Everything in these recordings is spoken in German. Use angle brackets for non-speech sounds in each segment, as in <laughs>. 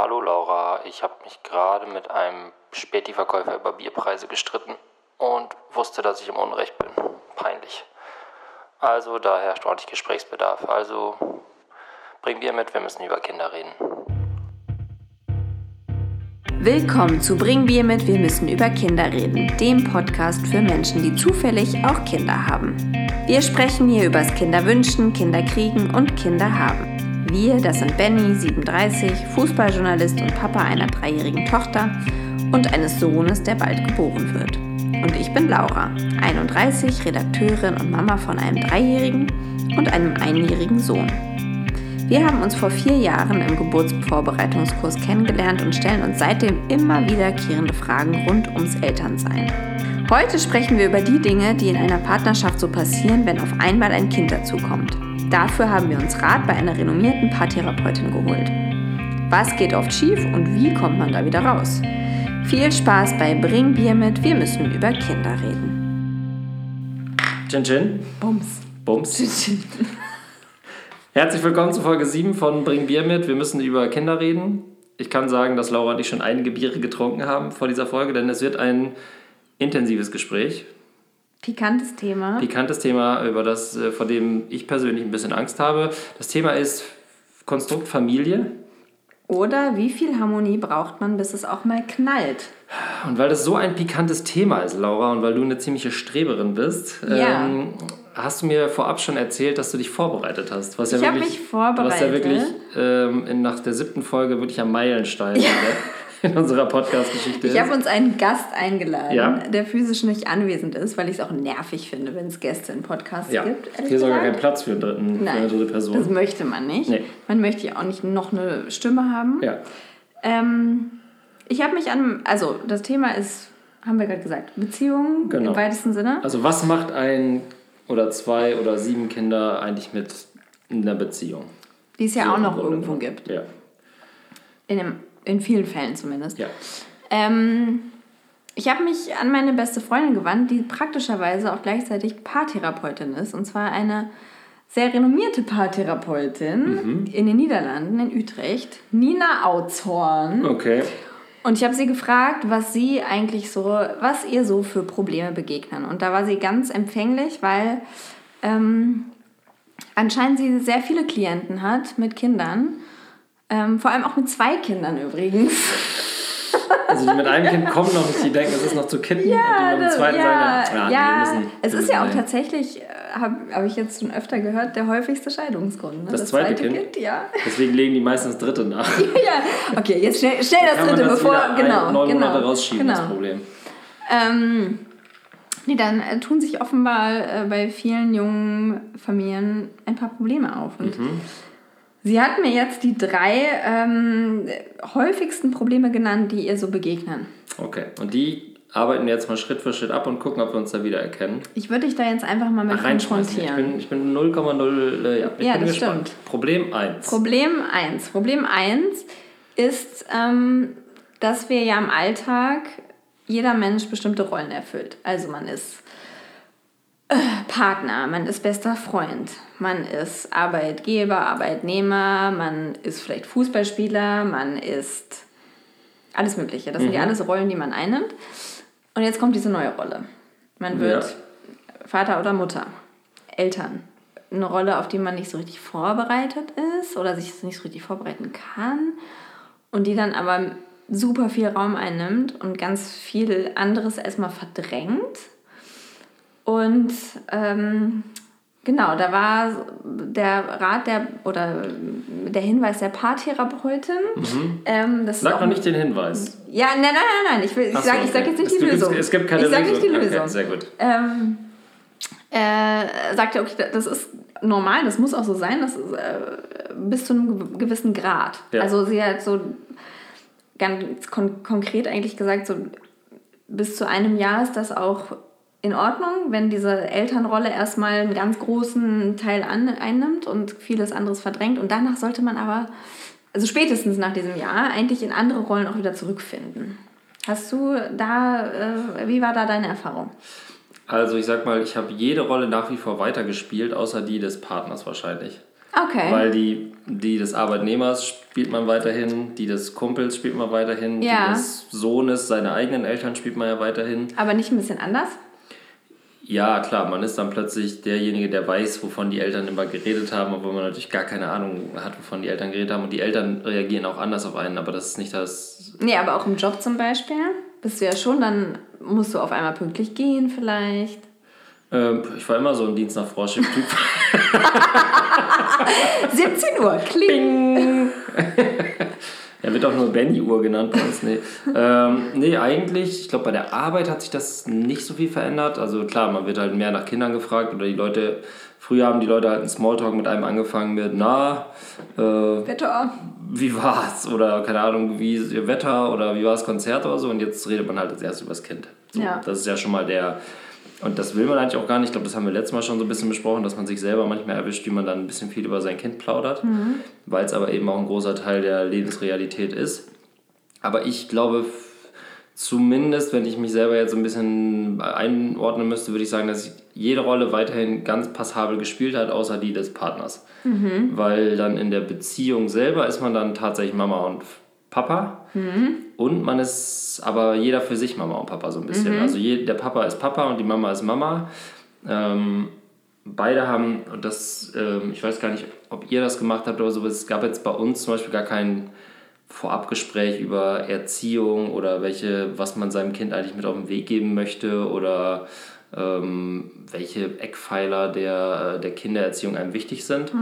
Hallo Laura, ich habe mich gerade mit einem Späti-Verkäufer über Bierpreise gestritten und wusste, dass ich im Unrecht bin. Peinlich. Also da herrscht ordentlich Gesprächsbedarf. Also bring Bier mit, wir müssen über Kinder reden. Willkommen zu Bring Bier mit, wir müssen über Kinder reden, dem Podcast für Menschen, die zufällig auch Kinder haben. Wir sprechen hier übers Kinderwünschen, Kinderkriegen und Kinder haben. Wir, das sind Benny, 37, Fußballjournalist und Papa einer dreijährigen Tochter und eines Sohnes, der bald geboren wird. Und ich bin Laura, 31, Redakteurin und Mama von einem dreijährigen und einem einjährigen Sohn. Wir haben uns vor vier Jahren im Geburtsvorbereitungskurs kennengelernt und stellen uns seitdem immer wiederkehrende Fragen rund ums Elternsein. Heute sprechen wir über die Dinge, die in einer Partnerschaft so passieren, wenn auf einmal ein Kind dazukommt. Dafür haben wir uns Rat bei einer renommierten Paartherapeutin geholt. Was geht oft schief und wie kommt man da wieder raus? Viel Spaß bei Bring Bier mit, wir müssen über Kinder reden. Chin Chin. Bums. Bums. Chin Chin. Herzlich willkommen zu Folge 7 von Bring Bier mit, wir müssen über Kinder reden. Ich kann sagen, dass Laura und ich schon einige Biere getrunken haben vor dieser Folge, denn es wird ein intensives Gespräch. Pikantes Thema. Pikantes Thema, über das, äh, vor dem ich persönlich ein bisschen Angst habe. Das Thema ist Konstrukt Familie. Oder wie viel Harmonie braucht man, bis es auch mal knallt? Und weil das so ein pikantes Thema ist, Laura, und weil du eine ziemliche Streberin bist, ja. ähm, hast du mir vorab schon erzählt, dass du dich vorbereitet hast. Was ich ja habe mich vorbereitet. Was ja wirklich ähm, in, nach der siebten Folge wirklich am Meilenstein ja. <laughs> <laughs> in unserer Podcast-Geschichte ist. Ich habe uns einen Gast eingeladen, ja. der physisch nicht anwesend ist, weil ich es auch nervig finde, wenn es Gäste in Podcasts ja. gibt. Hier ist sogar kein Platz für, einen dritten, Nein, für eine dritte Person. Das möchte man nicht. Nee. Man möchte ja auch nicht noch eine Stimme haben. Ja. Ähm, ich habe mich an, also das Thema ist, haben wir gerade gesagt, Beziehungen genau. im weitesten Sinne. Also was macht ein oder zwei oder sieben Kinder eigentlich mit einer Beziehung? Die es ja so auch noch irgendwo gibt. Ja. In dem in vielen Fällen zumindest. Ja. Ähm, ich habe mich an meine beste Freundin gewandt, die praktischerweise auch gleichzeitig Paartherapeutin ist. Und zwar eine sehr renommierte Paartherapeutin mhm. in den Niederlanden, in Utrecht, Nina Autzhorn. Okay. Und ich habe sie gefragt, was sie eigentlich so, was ihr so für Probleme begegnen. Und da war sie ganz empfänglich, weil ähm, anscheinend sie sehr viele Klienten hat mit Kindern ähm, vor allem auch mit zwei Kindern übrigens. Also die mit einem Kind <laughs> kommen noch nicht, die denken, es ist noch zu Kinder. Ja, und die mit dem zweiten ja, sagen, ja, ja müssen, es ist ja auch tatsächlich, äh, habe hab ich jetzt schon öfter gehört, der häufigste Scheidungsgrund. Ne? Das, das, zweite, kind? kind? ja. Deswegen legen die meistens das dritte nach. <laughs> ja, okay, jetzt schnell, schnell das dritte, das bevor, genau. Neun genau, Monate rausschieben, genau. das Problem. Ähm, nee, dann äh, tun sich offenbar äh, bei vielen jungen Familien ein paar Probleme auf. Und mhm Sie hat mir jetzt die drei ähm, häufigsten Probleme genannt, die ihr so begegnen. Okay, und die arbeiten wir jetzt mal Schritt für Schritt ab und gucken, ob wir uns da wieder erkennen. Ich würde dich da jetzt einfach mal mit konfrontieren. Ich bin 0,0. Äh, ja, ich ja bin das gespannt. stimmt. Problem 1. Problem 1. Problem 1 ist, ähm, dass wir ja im Alltag jeder Mensch bestimmte Rollen erfüllt. Also man ist Partner, man ist bester Freund, man ist Arbeitgeber, Arbeitnehmer, man ist vielleicht Fußballspieler, man ist alles Mögliche. Das mhm. sind ja alles Rollen, die man einnimmt. Und jetzt kommt diese neue Rolle. Man wird ja. Vater oder Mutter, Eltern. Eine Rolle, auf die man nicht so richtig vorbereitet ist oder sich nicht so richtig vorbereiten kann und die dann aber super viel Raum einnimmt und ganz viel anderes erstmal verdrängt und ähm, genau, da war der Rat der oder der Hinweis der Paartherapeutin. Mhm. Ähm, das Sag noch nicht den Hinweis. Ja, nein, nein, nein, nein. Ich, ich so, sage okay. sag jetzt nicht es die Lösung. Es gibt keine ich Lösung. Ich sage nicht die Lösung. Okay, sehr gut. Ähm, äh, sagte, okay, das ist normal, das muss auch so sein, das ist, äh, bis zu einem gewissen Grad. Ja. Also sie hat so ganz kon konkret eigentlich gesagt, so bis zu einem Jahr ist das auch in Ordnung, wenn diese Elternrolle erstmal einen ganz großen Teil an, einnimmt und vieles anderes verdrängt. Und danach sollte man aber, also spätestens nach diesem Jahr, eigentlich in andere Rollen auch wieder zurückfinden. Hast du da, äh, wie war da deine Erfahrung? Also ich sag mal, ich habe jede Rolle nach wie vor weitergespielt, außer die des Partners wahrscheinlich. Okay. Weil die, die des Arbeitnehmers spielt man weiterhin, die des Kumpels spielt man weiterhin, Ja. die des Sohnes, seine eigenen Eltern spielt man ja weiterhin. Aber nicht ein bisschen anders? Ja, klar, man ist dann plötzlich derjenige, der weiß, wovon die Eltern immer geredet haben, obwohl man natürlich gar keine Ahnung hat, wovon die Eltern geredet haben. Und die Eltern reagieren auch anders auf einen, aber das ist nicht das. Nee, aber auch im Job zum Beispiel. Bist du ja schon, dann musst du auf einmal pünktlich gehen vielleicht. Ähm, ich war immer so ein Dienst nach Vorschrift-Typ. 17 <laughs> <laughs> Uhr, kling. <laughs> Er wird auch nur Benny-Uhr genannt bei uns. Nee. <laughs> ähm, nee, eigentlich, ich glaube, bei der Arbeit hat sich das nicht so viel verändert. Also klar, man wird halt mehr nach Kindern gefragt oder die Leute, früher haben die Leute halt einen Smalltalk mit einem angefangen mit, na, äh, Wetter. wie war's? Oder keine Ahnung, wie ist ihr Wetter oder wie war das Konzert oder so. Und jetzt redet man halt als erstes über das Kind. So, Ja. Das ist ja schon mal der. Und das will man eigentlich auch gar nicht. Ich glaube, das haben wir letztes Mal schon so ein bisschen besprochen, dass man sich selber manchmal erwischt, wie man dann ein bisschen viel über sein Kind plaudert, weil es aber eben auch ein großer Teil der Lebensrealität ist. Aber ich glaube, zumindest, wenn ich mich selber jetzt so ein bisschen einordnen müsste, würde ich sagen, dass jede Rolle weiterhin ganz passabel gespielt hat, außer die des Partners. Weil dann in der Beziehung selber ist man dann tatsächlich Mama und Papa. Und man ist aber jeder für sich Mama und Papa so ein bisschen. Also je, der Papa ist Papa und die Mama ist Mama. Ähm, beide haben, und das, ähm, ich weiß gar nicht, ob ihr das gemacht habt oder so, es gab jetzt bei uns zum Beispiel gar kein Vorabgespräch über Erziehung oder welche, was man seinem Kind eigentlich mit auf den Weg geben möchte oder ähm, welche Eckpfeiler der, der Kindererziehung einem wichtig sind.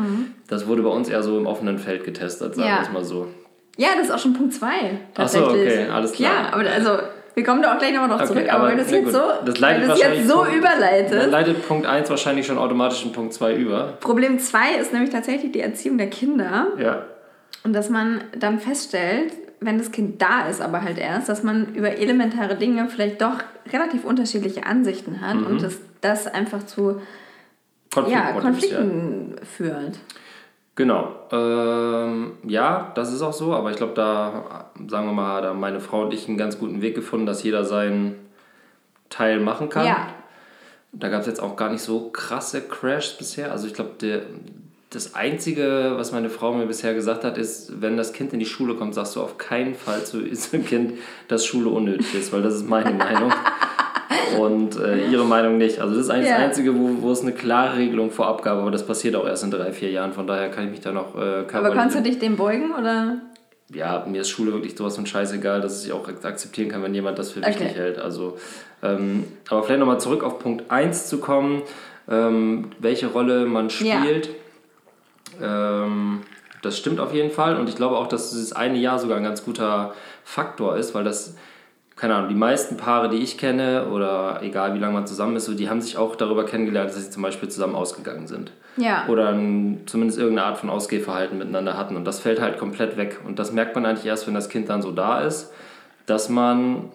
Das wurde bei uns eher so im offenen Feld getestet, sagen Ja. wir es mal so. Ja, das ist auch schon Punkt 2. Ach so, okay, alles klar. Ja, aber also, wir kommen da auch gleich nochmal drauf Okay, zurück. Aber, aber wenn du es jetzt so, Das wenn du es jetzt so Punkt- Dann überleitest. leitet Punkt 1 wahrscheinlich schon automatisch in Punkt 2 über. Problem 2 ist nämlich tatsächlich die Erziehung der Kinder. Ja. Und dass man dann feststellt, wenn das Kind da ist, aber halt erst, dass man über elementare Dinge vielleicht doch relativ unterschiedliche Ansichten hat Mhm. und dass das einfach zu Konflikt ja, Konflikten führt. Genau. Ähm, ja, das ist auch so, aber ich glaube, da, sagen wir mal, da haben meine Frau und ich einen ganz guten Weg gefunden, dass jeder seinen Teil machen kann. Ja. Da gab es jetzt auch gar nicht so krasse Crashs bisher. Also ich glaube, der, das Einzige, was meine Frau mir bisher gesagt hat, ist, wenn das Kind in die Schule kommt, sagst du auf keinen Fall zu <laughs> diesem Kind, dass Schule unnötig ist, weil das ist meine <laughs> Meinung. Und äh, ihre Meinung nicht. Also das ist eigentlich Ja. das Einzige, wo, wo es eine klare Regelung vorab gab, aber das passiert auch erst in drei, vier Jahren. Von daher kann ich mich da noch äh, Aber kannst du dich dem beugen oder? Ja, mir ist Schule wirklich sowas von scheißegal, dass ich auch akzeptieren kann, wenn jemand das für wichtig Okay. hält. Also, ähm, aber vielleicht nochmal zurück auf Punkt 1 zu kommen, ähm, welche Rolle man Ja. Ähm, das stimmt auf jeden Fall und ich glaube auch, dass dieses eine Jahr sogar ein ganz guter Faktor ist, weil das, keine Ahnung, die meisten Paare, die ich kenne oder egal wie lange man zusammen ist, so, die haben sich auch darüber kennengelernt, dass sie zum Beispiel zusammen ausgegangen sind Ja. oder ein, zumindest irgendeine Art von Ausgehverhalten miteinander hatten. Und das fällt halt komplett weg. Und das merkt man eigentlich erst, wenn das Kind dann so da ist, dass man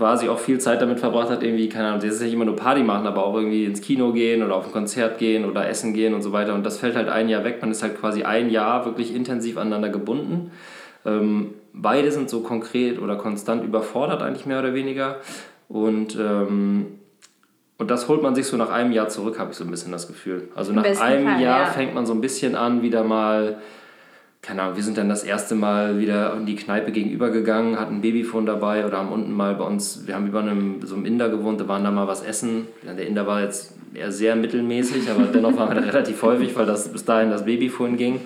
quasi auch viel Zeit damit verbracht hat, irgendwie, keine Ahnung, das ist nicht immer nur Party machen, aber auch irgendwie ins Kino gehen oder auf ein Konzert gehen oder essen gehen und so weiter. Und das fällt halt ein Jahr weg. Man ist halt quasi ein Jahr wirklich intensiv aneinander gebunden. Ähm, beide sind so konkret oder konstant überfordert, eigentlich mehr oder weniger. Und ähm, und das holt man sich so nach einem Jahr zurück, habe ich so ein bisschen das Gefühl. Also nach einem Fall, Jahr ja. fängt man so ein bisschen an, wieder mal, keine Ahnung, wir sind dann das erste Mal wieder in die Kneipe gegenüber gegangen, hatten ein Babyphone dabei oder haben unten mal bei uns, wir haben über einem, so einem Inder gewohnt, da waren da mal was essen. Der Inder war jetzt eher sehr mittelmäßig, aber dennoch waren wir da <laughs> relativ häufig, weil das bis dahin das Babyphone ging.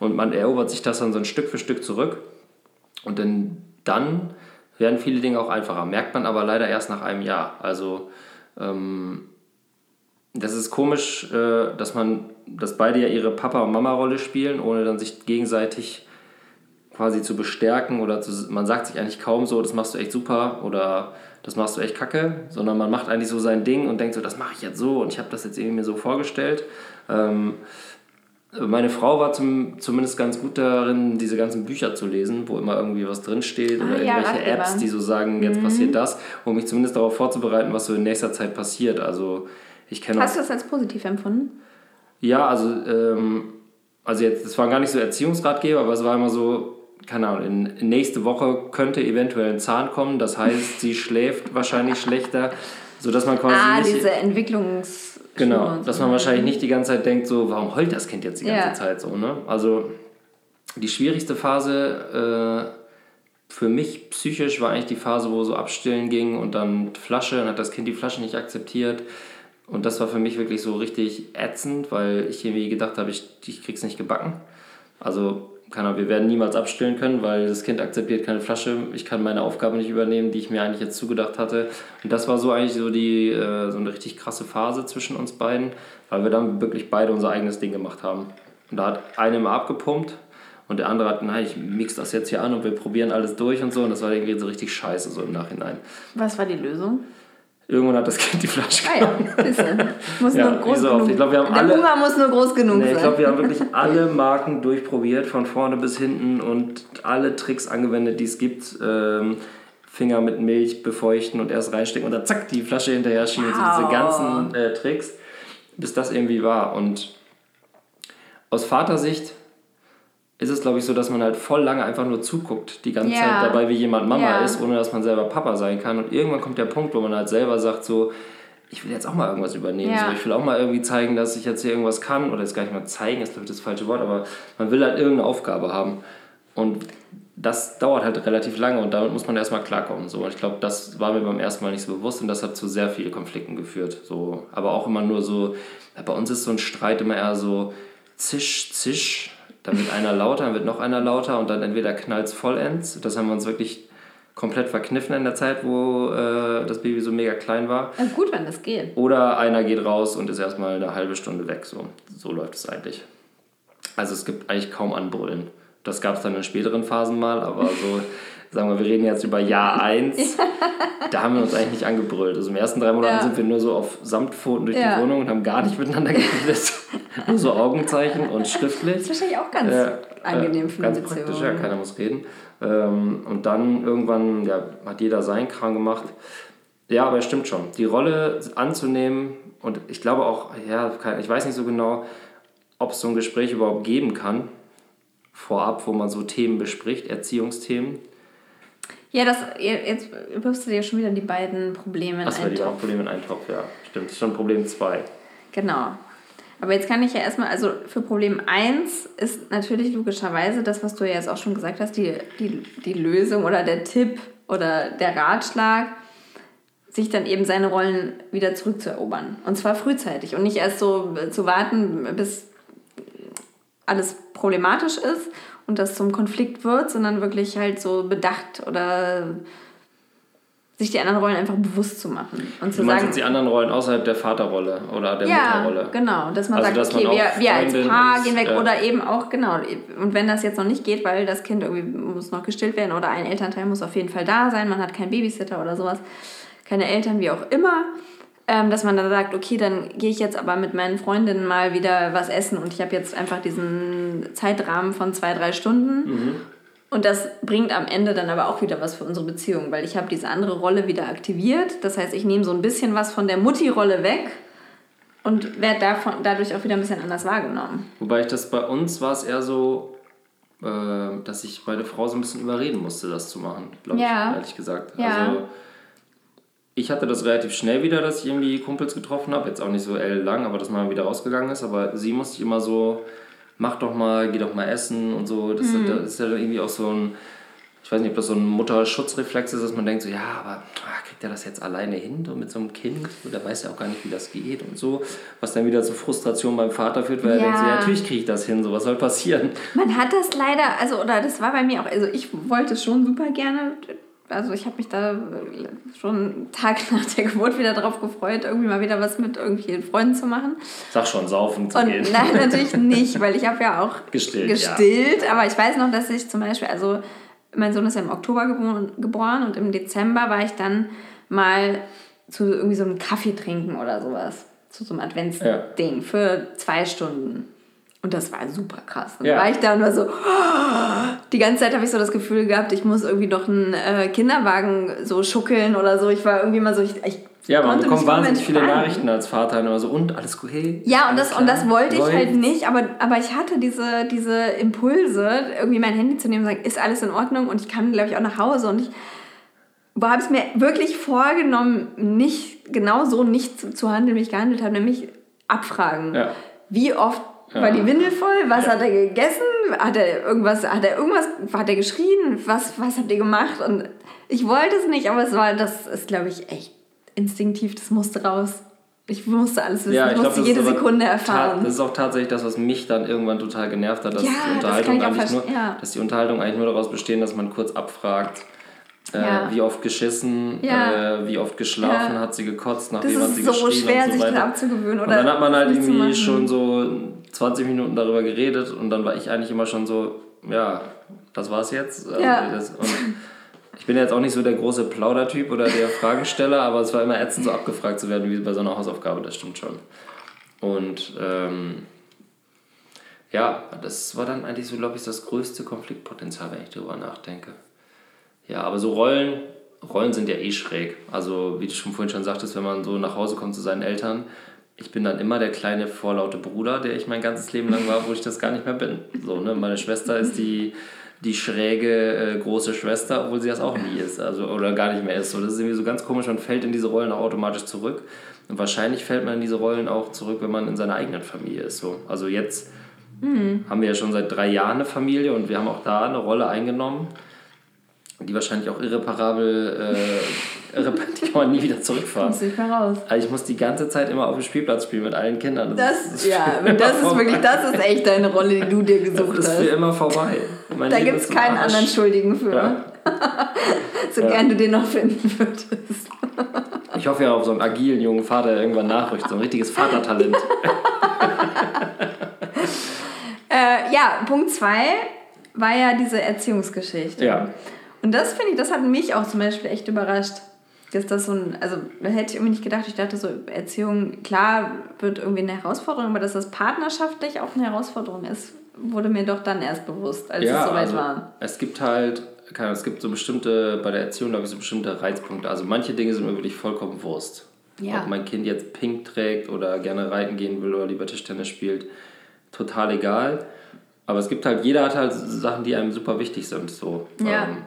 Und man erobert sich das dann so ein Stück für Stück zurück. Und dann, dann werden viele Dinge auch einfacher. Merkt man aber leider erst nach einem Jahr. Also ähm, das ist komisch, äh, dass man, dass beide ja ihre Papa- und Mama-Rolle spielen, ohne dann sich gegenseitig quasi zu bestärken oder zu, man sagt sich eigentlich kaum so, das machst du echt super oder das machst du echt kacke, sondern man macht eigentlich so sein Ding und denkt so, das mache ich jetzt so und ich habe das jetzt irgendwie mir so vorgestellt. Ähm, meine Frau war zum, zumindest ganz gut darin, diese ganzen Bücher zu lesen, wo immer irgendwie was drinsteht oder Ah, ja, irgendwelche Ratgeber. Apps, die so sagen, jetzt passiert das, um mich zumindest darauf vorzubereiten, was so in nächster Zeit passiert. Also ich kenne Hast du das als positiv empfunden? ja, also, ähm, also jetzt, das waren gar nicht so Erziehungsratgeber, aber es war immer so, keine Ahnung, in, nächste Woche könnte eventuell ein Zahn kommen, das heißt, sie schläft <laughs> wahrscheinlich schlechter, sodass man quasi Ah, nicht... diese Entwicklungs... Genau, so. dass man wahrscheinlich nicht die ganze Zeit denkt, so, warum heult das Kind jetzt die ganze ja. Zeit so, ne? Also die schwierigste Phase äh, für mich psychisch war eigentlich die Phase, wo so abstillen ging und dann Flasche, dann hat das Kind die Flasche nicht akzeptiert. Und das war für mich wirklich so richtig ätzend, weil ich irgendwie gedacht habe, ich, ich krieg's nicht gebacken. Also, keine Ahnung, wir werden niemals abstillen können, weil das Kind akzeptiert keine Flasche. Ich kann meine Aufgabe nicht übernehmen, die ich mir eigentlich jetzt zugedacht hatte. Und das war so eigentlich so die äh, so eine richtig krasse Phase zwischen uns beiden, weil wir dann wirklich beide unser eigenes Ding gemacht haben. Und da hat einer immer abgepumpt und der andere hat, nein, ich mix das jetzt hier an und wir probieren alles durch und so. Und das war irgendwie so richtig scheiße, so im Nachhinein. Was war die Lösung? Irgendwann hat das Kind die Flasche. Ah ja, muss ja, nur groß genug. Ich glaub, wir haben der alle, Hunger muss nur groß genug nee, sein. Ich glaube, wir haben wirklich <laughs> alle Marken durchprobiert, von vorne bis hinten und alle Tricks angewendet, die es gibt. Ähm, Finger mit Milch befeuchten und erst reinstecken und dann zack, die Flasche hinterher schieben. Wow. diese ganzen äh, Tricks, bis das irgendwie war. Und aus Vatersicht ist es, glaube ich, so, dass man halt voll lange einfach nur zuguckt, die ganze ja. Zeit dabei, wie jemand Mama ja. ist, ohne dass man selber Papa sein kann. Und irgendwann kommt der Punkt, wo man halt selber sagt, so, ich will jetzt auch mal irgendwas übernehmen. Ja. So, ich will auch mal irgendwie zeigen, dass ich jetzt hier irgendwas kann. Oder jetzt gar nicht mal zeigen, ist glaube ich das falsche Wort, aber man will halt irgendeine Aufgabe haben. Und das dauert halt relativ lange und damit muss man erstmal klarkommen. So. Und ich glaube, das war mir beim ersten Mal nicht so bewusst und das hat zu sehr vielen Konflikten geführt. So. Aber auch immer nur so, bei uns ist so ein Streit immer eher so zisch, zisch dann wird einer lauter, dann wird noch einer lauter und dann entweder knallt es vollends. Das haben wir uns wirklich komplett verkniffen in der Zeit, wo äh, das Baby so mega klein war. Also gut, wenn das geht. Oder einer geht raus und ist erstmal eine halbe Stunde weg. So, so läuft es eigentlich. Also es gibt eigentlich kaum Anbrüllen. Das gab es dann in späteren Phasen mal, aber so <laughs> sagen wir, wir reden jetzt über Jahr <laughs> 1, da haben wir uns eigentlich nicht angebrüllt. Also in den ersten drei Monaten ja. sind wir nur so auf Samtpfoten durch ja. die Wohnung und haben gar nicht miteinander geredet. <laughs> nur so Augenzeichen und schriftlich. Das ist wahrscheinlich auch ganz äh, angenehm für Ganz Beziehung. praktisch, ja, keiner muss reden. Ähm, und dann irgendwann ja, hat jeder seinen Kram gemacht. Ja, aber es stimmt schon. Die Rolle anzunehmen und ich glaube auch, ja, ich weiß nicht so genau, ob es so ein Gespräch überhaupt geben kann, vorab, wo man so Themen bespricht, Erziehungsthemen. Ja, das, jetzt wirfst du dir schon wieder die beiden Probleme in Achso, einen die Topf. Probleme in einen Topf, ja. Stimmt, das ist schon Problem 2. Genau. Aber jetzt kann ich ja erstmal, also für Problem 1 ist natürlich logischerweise das, was du ja jetzt auch schon gesagt hast, die, die, die Lösung oder der Tipp oder der Ratschlag, sich dann eben seine Rollen wieder zurückzuerobern. Und zwar frühzeitig und nicht erst so zu warten, bis alles problematisch ist und das zum Konflikt wird, sondern wirklich halt so bedacht oder sich die anderen Rollen einfach bewusst zu machen. Und zu du meinst sagen, jetzt die anderen Rollen außerhalb der Vaterrolle oder der ja, Mutterrolle? genau. Dass man also, sagt, dass okay, man wir, wir als Paar ist, gehen weg ja. oder eben auch, genau. Und wenn das jetzt noch nicht geht, weil das Kind irgendwie muss noch gestillt werden oder ein Elternteil muss auf jeden Fall da sein, man hat keinen Babysitter oder sowas, keine Eltern, wie auch immer, ähm, dass man dann sagt, okay, dann gehe ich jetzt aber mit meinen Freundinnen mal wieder was essen und ich habe jetzt einfach diesen Zeitrahmen von zwei, drei Stunden. Mhm. Und das bringt am Ende dann aber auch wieder was für unsere Beziehung, weil ich habe diese andere Rolle wieder aktiviert. Das heißt, ich nehme so ein bisschen was von der Mutti-Rolle weg und werde davon, dadurch auch wieder ein bisschen anders wahrgenommen. Wobei ich das bei uns war es eher so, äh, dass ich meine Frau so ein bisschen überreden musste, das zu machen, glaube ja. ich, ehrlich gesagt. Ja. Also ich hatte das relativ schnell wieder, dass ich irgendwie Kumpels getroffen habe. Jetzt auch nicht so lang, aber dass man wieder rausgegangen ist. Aber sie musste ich immer so, mach doch mal, geh doch mal essen und so. Das, mhm. ist, ja irgendwie auch so ein, ich weiß nicht, ob das so ein Mutterschutzreflex ist, dass man denkt so, ja, aber ach, kriegt er das jetzt alleine hin so mit so einem Kind? Der weiß ja auch gar nicht, wie das geht und so. Was dann wieder zu Frustration beim Vater führt, weil ja. er denkt so, ja, natürlich kriege ich das hin, so was soll passieren? Man hat das leider, also, oder das war bei mir auch, also ich wollte schon super gerne also ich habe mich da schon einen Tag <laughs> nach der Geburt wieder darauf gefreut, irgendwie mal wieder was mit irgendwelchen Freunden zu machen. Sag schon, saufen zu und gehen. Nein, <laughs> natürlich nicht, weil ich habe ja auch gestillt. gestillt ja. Aber ich weiß noch, dass ich zum Beispiel, also mein Sohn ist ja im Oktober geboren und im Dezember war ich dann mal zu irgendwie so einem Kaffee trinken oder sowas. Zu so einem Adventsding ja. für zwei Stunden. Und das war super krass. Dann ja. war ich da und war so, die ganze Zeit habe ich so das Gefühl gehabt, ich muss irgendwie noch einen äh, Kinderwagen so schuckeln oder so. Ich war irgendwie mal so, ich, ich ja, man bekommt wahnsinnig viele Nachrichten als Vater und immer so, und alles gut, hey. Ja, und das, und das wollte ich halt nicht, aber, aber ich hatte diese, diese Impulse, irgendwie mein Handy zu nehmen und sagen, ist alles in Ordnung und ich kann, glaube ich, auch nach Hause und ich habe es mir wirklich vorgenommen, nicht genau so nicht zu, zu handeln, wie ich gehandelt habe, nämlich abfragen. Ja. Wie oft Ja. war die Windel voll? Was hat er gegessen? Hat er irgendwas, hat er irgendwas, hat er geschrien? Was, was habt ihr gemacht? Und ich wollte es nicht, aber es war, das ist, glaube ich, echt instinktiv, das musste raus. Ich musste alles wissen, ich, glaub, musste das jede Sekunde erfahren. Das ist auch tatsächlich das, was mich dann irgendwann total genervt hat, dass, Ja, die, das Unterhaltung ich auch eigentlich nur, ja. dass die Unterhaltung eigentlich nur daraus bestehen, dass man kurz abfragt, äh, Ja. wie oft geschissen, Ja. äh, wie oft geschlafen, Ja. hat sie gekotzt, nach Das wem hat sie ist so geschrien schwer, und so sich das weiter. abzugewöhnen. Und Oder dann hat man halt irgendwie schon so 20 Minuten darüber geredet und dann war ich eigentlich immer schon so, ja, das war's jetzt. Also das, und ich bin jetzt auch nicht so der große Plaudertyp oder der <laughs> Fragensteller, aber es war immer ätzend, so abgefragt zu werden wie bei so einer Hausaufgabe, das stimmt schon. Und ähm, ja, das war dann eigentlich so, glaube ich, das größte Konfliktpotenzial, wenn ich darüber nachdenke. Ja, aber so Rollen, Rollen sind ja eh schräg. Also, wie du schon vorhin schon sagtest, wenn man so nach Hause kommt zu seinen Eltern, ich bin dann immer der kleine vorlaute Bruder, der ich mein ganzes Leben lang war, wo ich das gar nicht mehr bin. So, ne? Meine Schwester ist die, die schräge äh, große Schwester, obwohl sie das auch nie ist, also oder gar nicht mehr ist. So, das ist irgendwie so ganz komisch, man fällt in diese Rollen auch automatisch zurück. Und wahrscheinlich fällt man in diese Rollen auch zurück, wenn man in seiner eigenen Familie ist. So. Also jetzt haben wir ja schon seit drei Jahren eine Familie und wir haben auch da eine Rolle eingenommen, die wahrscheinlich auch irreparabel, äh, <laughs> die kann man nie wieder zurückfahren. Ich mal raus. Also ich muss die ganze Zeit immer auf dem Spielplatz spielen mit allen Kindern. Das, ist ja, das ist wirklich, das ist echt deine Rolle, die du dir gesucht Das ist für hast. immer vorbei. Mein Da gibt es keinen Arsch. anderen Schuldigen für. Ja. <laughs> So Ja. gern du den noch finden würdest. <laughs> Ich hoffe ja auf so einen agilen jungen Vater, der irgendwann nachrückt. So ein richtiges Vatertalent. Äh, ja, Punkt zwei war ja diese Erziehungsgeschichte. Ja. Und das finde ich, das hat mich auch zum Beispiel echt überrascht. Dass das so ein, also da hätte ich irgendwie nicht gedacht, ich dachte so, Erziehung, klar, wird irgendwie eine Herausforderung, aber dass das partnerschaftlich auch eine Herausforderung ist, wurde mir doch dann erst bewusst, als es soweit also, war. Es gibt halt, keine Ahnung, es gibt so bestimmte, bei der Erziehung glaube ich, so bestimmte Reizpunkte. Also manche Dinge sind mir wirklich vollkommen Wurst. Ja. Ob mein Kind jetzt pink trägt oder gerne reiten gehen will oder lieber Tischtennis spielt, total egal. Aber es gibt halt, jeder hat halt Sachen, die einem super wichtig sind. So. Ja. Ähm,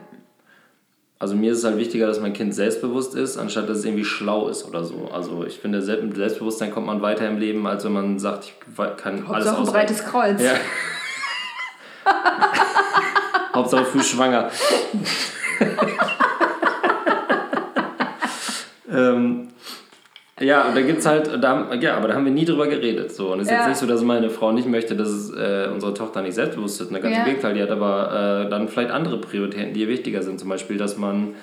also mir ist es halt wichtiger, dass mein Kind selbstbewusst ist, anstatt dass es irgendwie schlau ist oder so. Also ich finde, mit Selbstbewusstsein kommt man weiter im Leben, als wenn man sagt, ich kann alles Hauptsache ein breites Kreuz. Ja. <laughs> Hauptsache früh schwanger. Ja, und da gibt's halt, da, ja, aber da haben wir nie drüber geredet. So. Und es ist Ja. jetzt nicht so, dass meine Frau nicht möchte, dass es, äh, unsere Tochter nicht selbstbewusst ist. Eine ganze Ja. Gegenteil, die hat aber äh, dann vielleicht andere Prioritäten, die ihr wichtiger sind. Zum Beispiel, dass man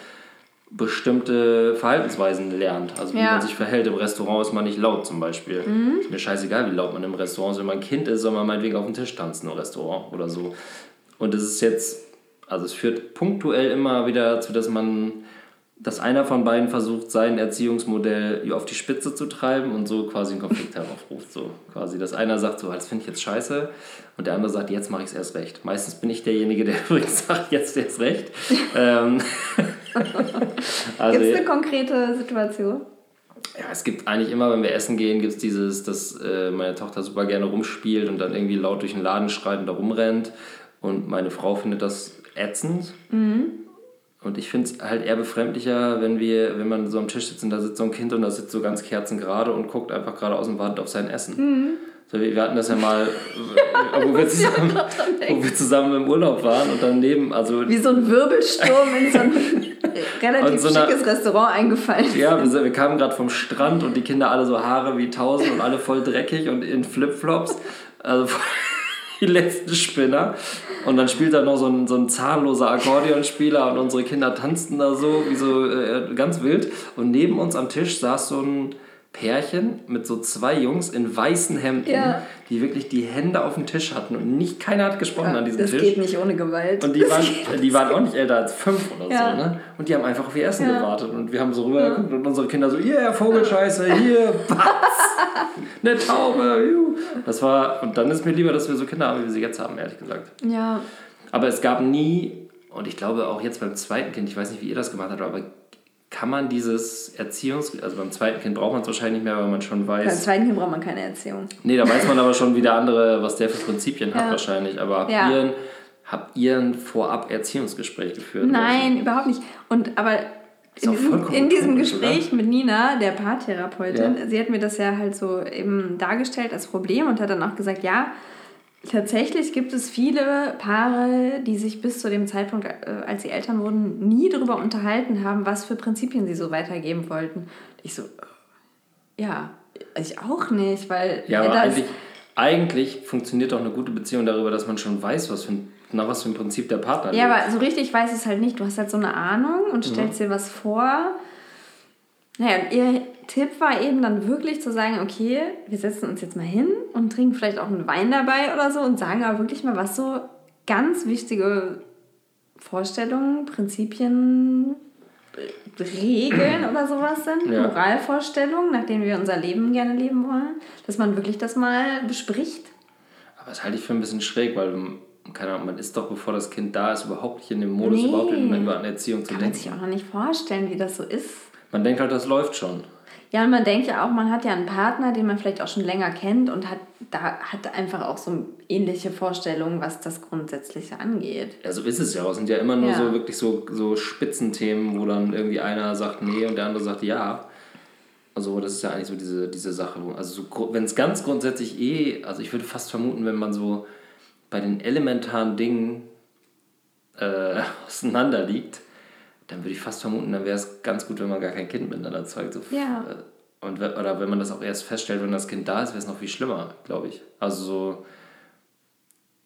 bestimmte Verhaltensweisen lernt. Also wie Ja. Mhm. man sich verhält. Im Restaurant ist man nicht laut zum Beispiel. Ist mir scheißegal, wie laut man im Restaurant ist. Wenn man ein Kind ist, soll man meinetwegen auf dem Tisch tanzen im Restaurant oder so. Und es ist jetzt, also es führt punktuell immer wieder dazu, dass man, dass einer von beiden versucht, sein Erziehungsmodell auf die Spitze zu treiben und so quasi einen Konflikt <laughs> heraufruft. So quasi, dass einer sagt, so, das finde ich jetzt scheiße und der andere sagt, jetzt mache ich es erst recht. Meistens bin ich derjenige, der <laughs> übrigens sagt, jetzt erst recht. <laughs> ähm, also, Gibt es eine konkrete Situation? ja, es gibt eigentlich immer, wenn wir essen gehen, gibt es dieses, dass äh, meine Tochter super gerne rumspielt und dann irgendwie laut durch den Laden schreit und da rumrennt. Und meine Frau findet das ätzend. Und ich finde es halt eher befremdlicher, wenn wir, wenn man so am Tisch sitzt und da sitzt so ein Kind und das sitzt so ganz kerzengerade und guckt einfach geradeaus und wartet auf sein Essen. So, wir hatten das ja mal, äh, <laughs> wo wir, zusammen, wo wir zusammen im Urlaub waren und daneben, also Wie so ein Wirbelsturm in so ein <laughs> relativ so schickes Restaurant eingefallen. Ja, wir, wir kamen gerade vom Strand und die Kinder alle so Haare wie tausend und alle voll dreckig und in Flipflops. Also <laughs> die letzten Spinner. Und dann spielt da noch so ein, so ein zahnloser Akkordeonspieler und unsere Kinder tanzten da so, wie so äh, ganz wild. Und neben uns am Tisch saß so ein Pärchen mit so zwei Jungs in weißen Hemden, Ja. Die wirklich die Hände auf dem Tisch hatten und nicht keiner hat gesprochen an diesem das Tisch. geht nicht ohne Gewalt. Und die waren, die waren auch nicht älter als fünf oder Ja. so, ne? Und die haben einfach auf ihr Essen Ja. gewartet. Und wir haben so rübergeguckt und unsere Kinder so, yeah, Vogelscheiße, hier, <laughs> was? Eine Taube, juhu. Das war, und dann ist mir lieber, dass wir so Kinder haben, wie wir sie jetzt haben, ehrlich gesagt. ja. Aber es gab nie, und ich glaube auch jetzt beim zweiten Kind, ich weiß nicht, wie ihr das gemacht habt, aber kann man dieses Erziehungs... Also beim zweiten Kind braucht man es wahrscheinlich nicht mehr, weil man schon Beim weiß... zweiten Kind braucht man keine Erziehung. Nee, da weiß man aber schon, wie der andere, was der für Prinzipien hat Ja. wahrscheinlich. Aber habt, Ja. ihr, ein- habt ihr ein Vorab-Erziehungsgespräch geführt? Nein, überhaupt nicht. Und aber in diesem, in diesem Gespräch oder? mit Nina, der Paartherapeutin, ja. sie hat mir das ja halt so eben dargestellt als Problem und hat dann auch gesagt, ja, tatsächlich gibt es viele Paare, die sich bis zu dem Zeitpunkt, äh, als sie Eltern wurden, nie darüber unterhalten haben, was für Prinzipien sie so weitergeben wollten. Ich so, ja, ich auch nicht, weil... Ja, aber eigentlich, eigentlich funktioniert doch eine gute Beziehung darüber, dass man schon weiß, was für ein nach was für ein Prinzip der Partner Ja, aber so richtig weiß es halt nicht. Du hast halt so eine Ahnung und stellst mhm. dir was vor. Naja, und ihr Tipp war eben dann wirklich zu sagen, okay, wir setzen uns jetzt mal hin und trinken vielleicht auch einen Wein dabei oder so und sagen aber wirklich mal, was so ganz wichtige Vorstellungen, Prinzipien, Regeln oder sowas sind, ja. Moralvorstellungen, nach denen wir unser Leben gerne leben wollen, dass man wirklich das mal bespricht. Aber das halte ich für ein bisschen schräg, weil keine Ahnung, man ist doch, bevor das Kind da ist, überhaupt nicht in dem Modus, nee. überhaupt über eine Erziehung zu denken. Kann man sich auch noch nicht vorstellen, wie das so ist. Man denkt halt, das läuft schon. Ja, und man denkt ja auch, man hat ja einen Partner, den man vielleicht auch schon länger kennt und hat da hat einfach auch so ähnliche Vorstellungen, was das Grundsätzliche angeht. Ja, so ist es ja. Es sind ja immer nur ja. so wirklich so, so Spitzenthemen, wo dann irgendwie einer sagt nee und der andere sagt ja. Also das ist ja eigentlich so diese, diese Sache. Also so, wenn es ganz grundsätzlich eh, also ich würde fast vermuten, wenn man so bei den elementaren Dingen äh, <laughs> auseinander liegt, dann würde ich fast vermuten, dann wäre es ganz gut, wenn man gar kein Kind miteinander zeugt. So, ja. Äh, und, oder wenn man das auch erst feststellt, wenn das Kind da ist, wäre es noch viel schlimmer, glaube ich. Also so.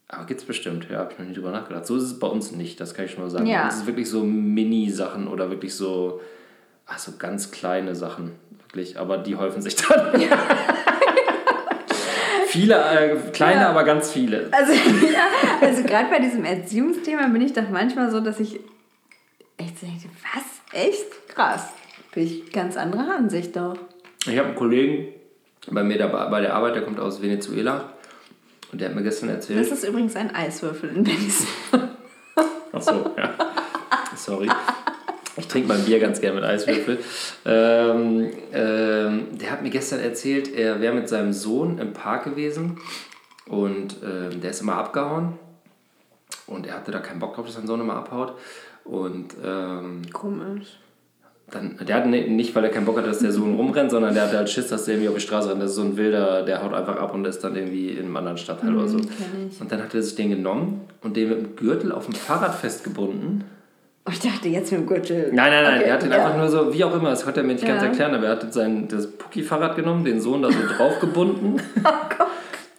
Aber gibt es bestimmt, ja, habe ich noch nie drüber nachgedacht. So ist es bei uns nicht, das kann ich schon mal sagen. Ja. Uns ist wirklich so Mini-Sachen oder wirklich so, ach, so ganz kleine Sachen, wirklich. Aber die häufen sich dann. Ja. <laughs> Viele, äh, kleine, ja. aber ganz viele. Also, <laughs> ja, also gerade bei diesem Erziehungsthema bin ich doch manchmal so, dass ich echt denke, was? Echt? Krass. Bin ich ganz anderer Ansicht doch. Ich habe einen Kollegen bei mir da, bei der Arbeit, der kommt aus Venezuela. Und der hat mir gestern erzählt. Das ist übrigens ein Eiswürfel in Venezuela. Ach so, ja. Sorry. Ich trinke mein Bier ganz gerne mit Eiswürfel. Ähm, ähm, der hat mir gestern erzählt, er wäre mit seinem Sohn im Park gewesen und ähm, der ist immer abgehauen. Und er hatte da keinen Bock drauf, dass sein Sohn immer abhaut. Und, ähm, Komisch. Dann, der hat nicht, weil er keinen Bock hat, dass der Sohn rumrennt, sondern der hatte halt Schiss, dass der irgendwie auf die Straße rennt. Das ist so ein Wilder, der haut einfach ab und ist dann irgendwie in einem anderen Stadtteil mhm, oder so. Und dann hat er sich den genommen und den mit dem Gürtel auf dem Fahrrad festgebunden Oh, ich dachte jetzt mit dem Gürtel. Nein, nein, nein. Okay, er hat den ja. einfach nur so, wie auch immer, das konnte er mir nicht ja. ganz erklären, aber er hat sein, das Pucki-Fahrrad genommen, den Sohn da so draufgebunden, <laughs> oh Gott.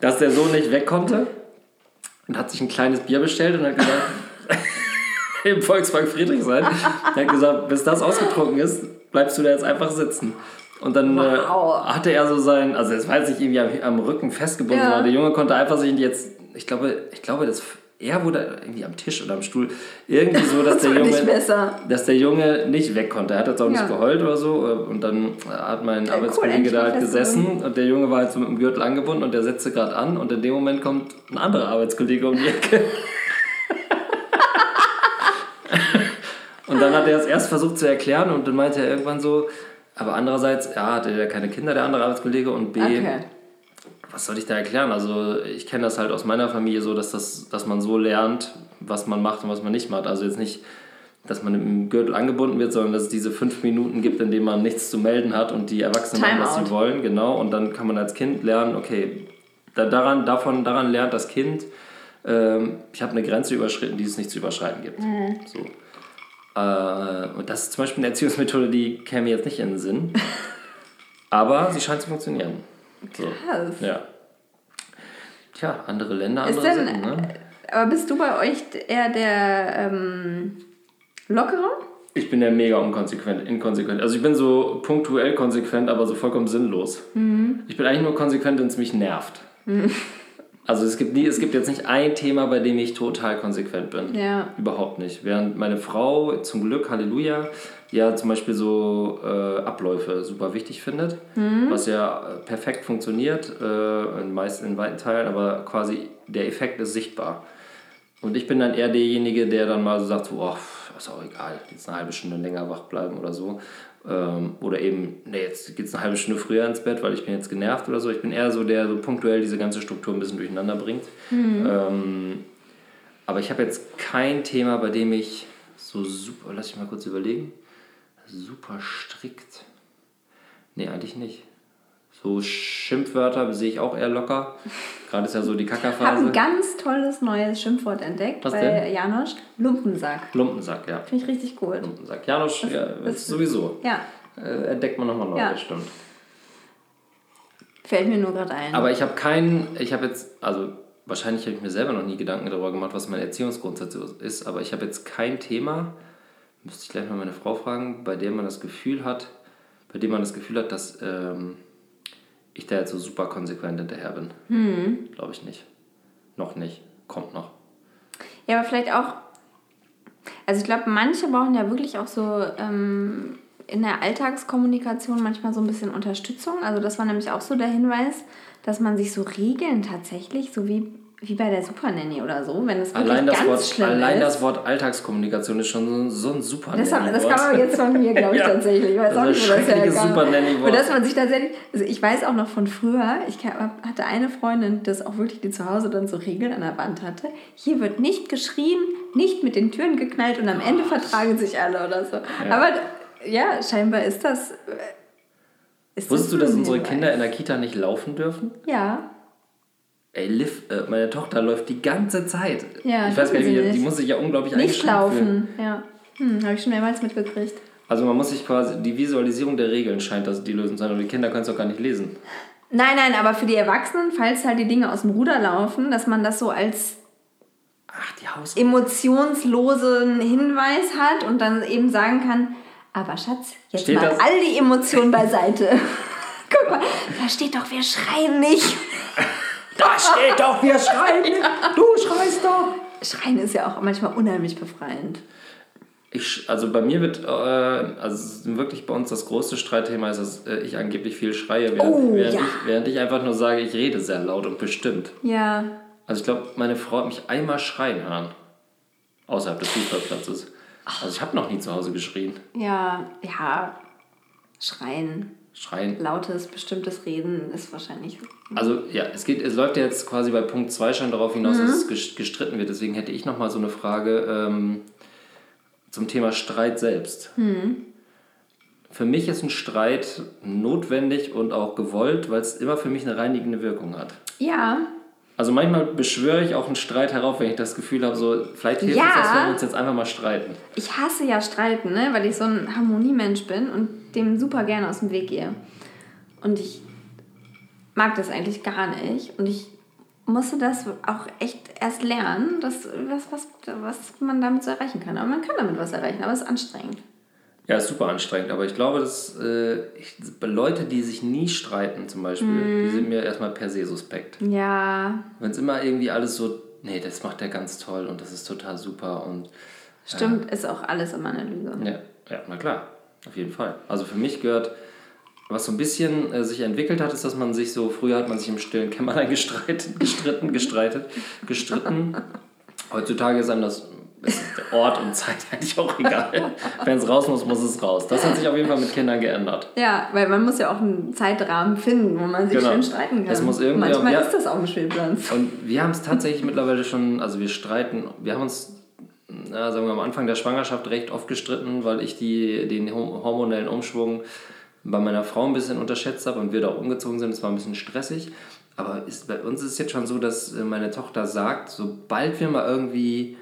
dass der Sohn nicht weg konnte und hat sich ein kleines Bier bestellt und hat gesagt, <laughs> im Volkswagen Friedrichshain, er hat gesagt, bis das ausgetrunken ist, bleibst du da jetzt einfach sitzen. Und dann äh, wow. äh, hatte er so sein, also es war jetzt nicht irgendwie am, am Rücken festgebunden, ja. sondern der Junge konnte einfach sich jetzt, ich glaube, ich glaube, das er wurde irgendwie am Tisch oder am Stuhl irgendwie so, dass, <laughs> das der, Junge, dass der Junge nicht weg konnte. Er hat jetzt auch nicht ja. geheult oder so. Und dann hat mein ja, Arbeitskollege cool, da halt gesessen und der Junge war halt so mit dem Gürtel angebunden und der setzte gerade an und in dem Moment kommt ein anderer Arbeitskollege um die Ecke. <laughs> und dann hat er es erst versucht zu erklären und dann meinte er irgendwann so, aber andererseits, ja, hatte er keine Kinder, der andere Arbeitskollege und B, okay was soll ich da erklären? Also ich kenne das halt aus meiner Familie so, dass, das, dass man so lernt, was man macht und was man nicht macht. Also jetzt nicht, dass man im Gürtel angebunden wird, sondern dass es diese fünf Minuten gibt, in denen man nichts zu melden hat und die Erwachsenen machen, was sie wollen. Genau. Und dann kann man als Kind lernen, okay, da, daran, davon, daran lernt das Kind, ähm, ich habe eine Grenze überschritten, die es nicht zu überschreiten gibt. Mhm. So. Äh, und das ist zum Beispiel eine Erziehungsmethode, die käme jetzt nicht in den Sinn. Aber sie scheint zu funktionieren. So. Krass. Ja. Tja, andere Länder, andere denn, Sitten, ne? Aber bist du bei euch eher der ähm, Lockere? Ich bin ja mega unkonsequent, inkonsequent. Also ich bin so punktuell konsequent, aber so vollkommen sinnlos. Mhm. Ich bin eigentlich nur konsequent, wenn es mich nervt. Mhm. Also es gibt, nie, es gibt jetzt nicht ein Thema, bei dem ich total konsequent bin. Ja. Überhaupt nicht. Während meine Frau, zum Glück, Halleluja, ja zum Beispiel so äh, Abläufe super wichtig findet, mhm. was ja perfekt funktioniert, äh, in meisten in weiten Teilen, aber quasi der Effekt ist sichtbar. Und ich bin dann eher derjenige, der dann mal so sagt, so, oh, ist auch egal, jetzt eine halbe Stunde länger wach bleiben oder so. Ähm, oder eben, nee, jetzt geht es eine halbe Stunde früher ins Bett, weil ich bin jetzt genervt oder so. Ich bin eher so, der so punktuell diese ganze Struktur ein bisschen durcheinander bringt. Mhm. Ähm, aber ich habe jetzt kein Thema, bei dem ich so super, lass ich mal kurz überlegen, Super strikt. Nee, eigentlich nicht. So Schimpfwörter sehe ich auch eher locker. Gerade ist ja so die Kackerphase. Ich habe ein ganz tolles neues Schimpfwort entdeckt Was bei denn? Janosch. Lumpensack. Lumpensack, ja. Finde ich richtig cool. Lumpensack. Janosch, das, ja, das, sowieso. Ja. Äh, entdeckt man nochmal neu, ja. das stimmt. Fällt mir nur gerade ein. Aber ich habe keinen, ich habe jetzt, also wahrscheinlich habe ich mir selber noch nie Gedanken darüber gemacht, was mein Erziehungsgrundsatz ist, aber ich habe jetzt kein Thema, müsste ich gleich mal meine Frau fragen, bei dem man das Gefühl hat, bei dem man das Gefühl hat, dass ähm, ich da jetzt so super konsequent hinterher bin. Hm. Glaube ich nicht. Noch nicht. Kommt noch. Ja, aber vielleicht auch. Also ich glaube, manche brauchen ja wirklich auch so ähm, in der Alltagskommunikation manchmal so ein bisschen Unterstützung. Also das war nämlich auch so der Hinweis, dass man sich so Regeln tatsächlich, so wie wie bei der Super Nanny oder so, wenn es wirklich allein das ganz Wort, schlimm allein ist. das Wort Alltagskommunikation ist schon so, so ein Super das. Das kann man jetzt von mir, glaube ich, <laughs> ja. tatsächlich. Ich weiß auch nicht, wo das herkam. -Wort. dass man sich tatsächlich, also ich weiß auch noch von früher, ich hatte eine Freundin, das auch wirklich die zu Hause dann so Regeln an der Wand hatte. Hier wird nicht geschrien, nicht mit den Türen geknallt und am Ende oh. vertragen sich alle oder so. Ja. Aber ja, scheinbar ist das. Äh, ist Wusstest das du, dass unsere Kinder in der Kita nicht laufen dürfen? Ja. Ey, Liv, äh, meine Tochter läuft die ganze Zeit. Ja, ich weiß gar nicht, die, die muss sich ja unglaublich Nicht laufen, ja. Hm, habe ich schon mehrmals mitgekriegt. Also man muss sich quasi, die Visualisierung der Regeln scheint das die Lösung sein und die Kinder können es doch gar nicht lesen. Nein, nein, aber für die Erwachsenen, falls halt die Dinge aus dem Ruder laufen, dass man das so als Ach, emotionslosen Hinweis hat und dann eben sagen kann, aber Schatz, jetzt steht mal all die Emotionen beiseite. <laughs> Guck mal, da steht doch, wir schreien nicht. Da steht doch, wir schreien. <laughs> Du schreist doch. Schreien ist ja auch manchmal unheimlich befreiend. Ich, also bei mir wird, äh, also wirklich bei uns das größte Streitthema ist, dass äh, ich angeblich viel schreie, während, oh, während, ja. ich, während ich einfach nur sage, ich rede sehr laut und bestimmt. Ja. Also ich glaube, meine Frau hat mich einmal schreien hören. Außerhalb des Fußballplatzes. Also ich habe noch nie zu Hause geschrien. Ja, ja. Schreien. Schreien. Lautes, bestimmtes Reden ist wahrscheinlich. Also ja, es geht, es läuft ja jetzt quasi bei Punkt 2 schon darauf hinaus, mhm. dass es gestritten wird. Deswegen hätte ich nochmal so eine Frage ähm, zum Thema Streit selbst. Mhm. Für mich ist ein Streit notwendig und auch gewollt, weil es immer für mich eine reinigende Wirkung hat. Ja. Also manchmal beschwöre ich auch einen Streit herauf, wenn ich das Gefühl habe, so vielleicht hilft ja. es, dass wir uns jetzt einfach mal streiten. Ich hasse ja Streiten, ne? weil ich so ein Harmoniemensch bin und dem super gerne aus dem Weg gehe. Und ich mag das eigentlich gar nicht. Und ich musste das auch echt erst lernen, dass, was, was, was man damit so erreichen kann. Aber man kann damit was erreichen, aber es ist anstrengend. Ja, ist super anstrengend, aber ich glaube, dass äh, ich, Leute, die sich nie streiten, zum Beispiel, mm. die sind mir erstmal per se suspekt. Ja. Wenn es immer irgendwie alles so, nee, das macht der ganz toll und das ist total super und. Stimmt, äh, ist auch alles immer eine Lüge. Ja, ja, na klar, auf jeden Fall. Also für mich gehört, was so ein bisschen äh, sich entwickelt hat, ist, dass man sich so, früher hat man sich im stillen Kämmerlein <laughs> gestreitet, gestritten, gestreitet, gestritten. Heutzutage ist einem das ist Ort und Zeit <laughs> eigentlich auch egal. Wenn es raus muss, muss es raus. Das hat sich auf jeden Fall mit Kindern geändert. Ja, weil man muss ja auch einen Zeitrahmen finden, wo man sich genau. schön streiten kann. Es muss irgendwie Manchmal ja, ist das auch ein Spielplatz. Und wir haben es tatsächlich mittlerweile schon, also wir streiten, wir haben uns na, sagen wir am Anfang der Schwangerschaft recht oft gestritten, weil ich die, den hormonellen Umschwung bei meiner Frau ein bisschen unterschätzt habe und wir da umgezogen sind. Es war ein bisschen stressig. Aber ist, bei uns ist es jetzt schon so, dass äh, meine Tochter sagt, sobald wir mal irgendwie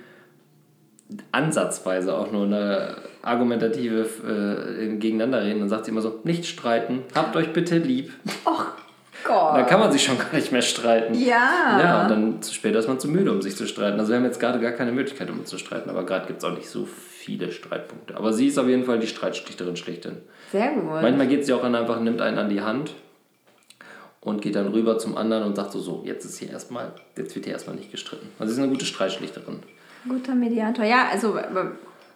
ansatzweise auch nur eine argumentative äh, gegeneinander reden, dann sagt sie immer so, nicht streiten, habt euch bitte lieb. Och Gott. Dann kann man sich schon <laughs> gar nicht mehr streiten. Ja. Ja, und dann später ist man zu müde, um sich zu streiten. Also wir haben jetzt gerade gar keine Möglichkeit, um uns zu streiten, aber gerade gibt es auch nicht so viele Streitpunkte. Aber sie ist auf jeden Fall die Streitschlichterin schlechthin. Sehr gut. Manchmal geht sie auch an einfach, nimmt einen an die Hand und geht dann rüber zum anderen und sagt so, so, jetzt ist hier erstmal, jetzt wird hier erstmal nicht gestritten. Also sie ist eine gute Streitschlichterin. Guter Mediator. Ja, also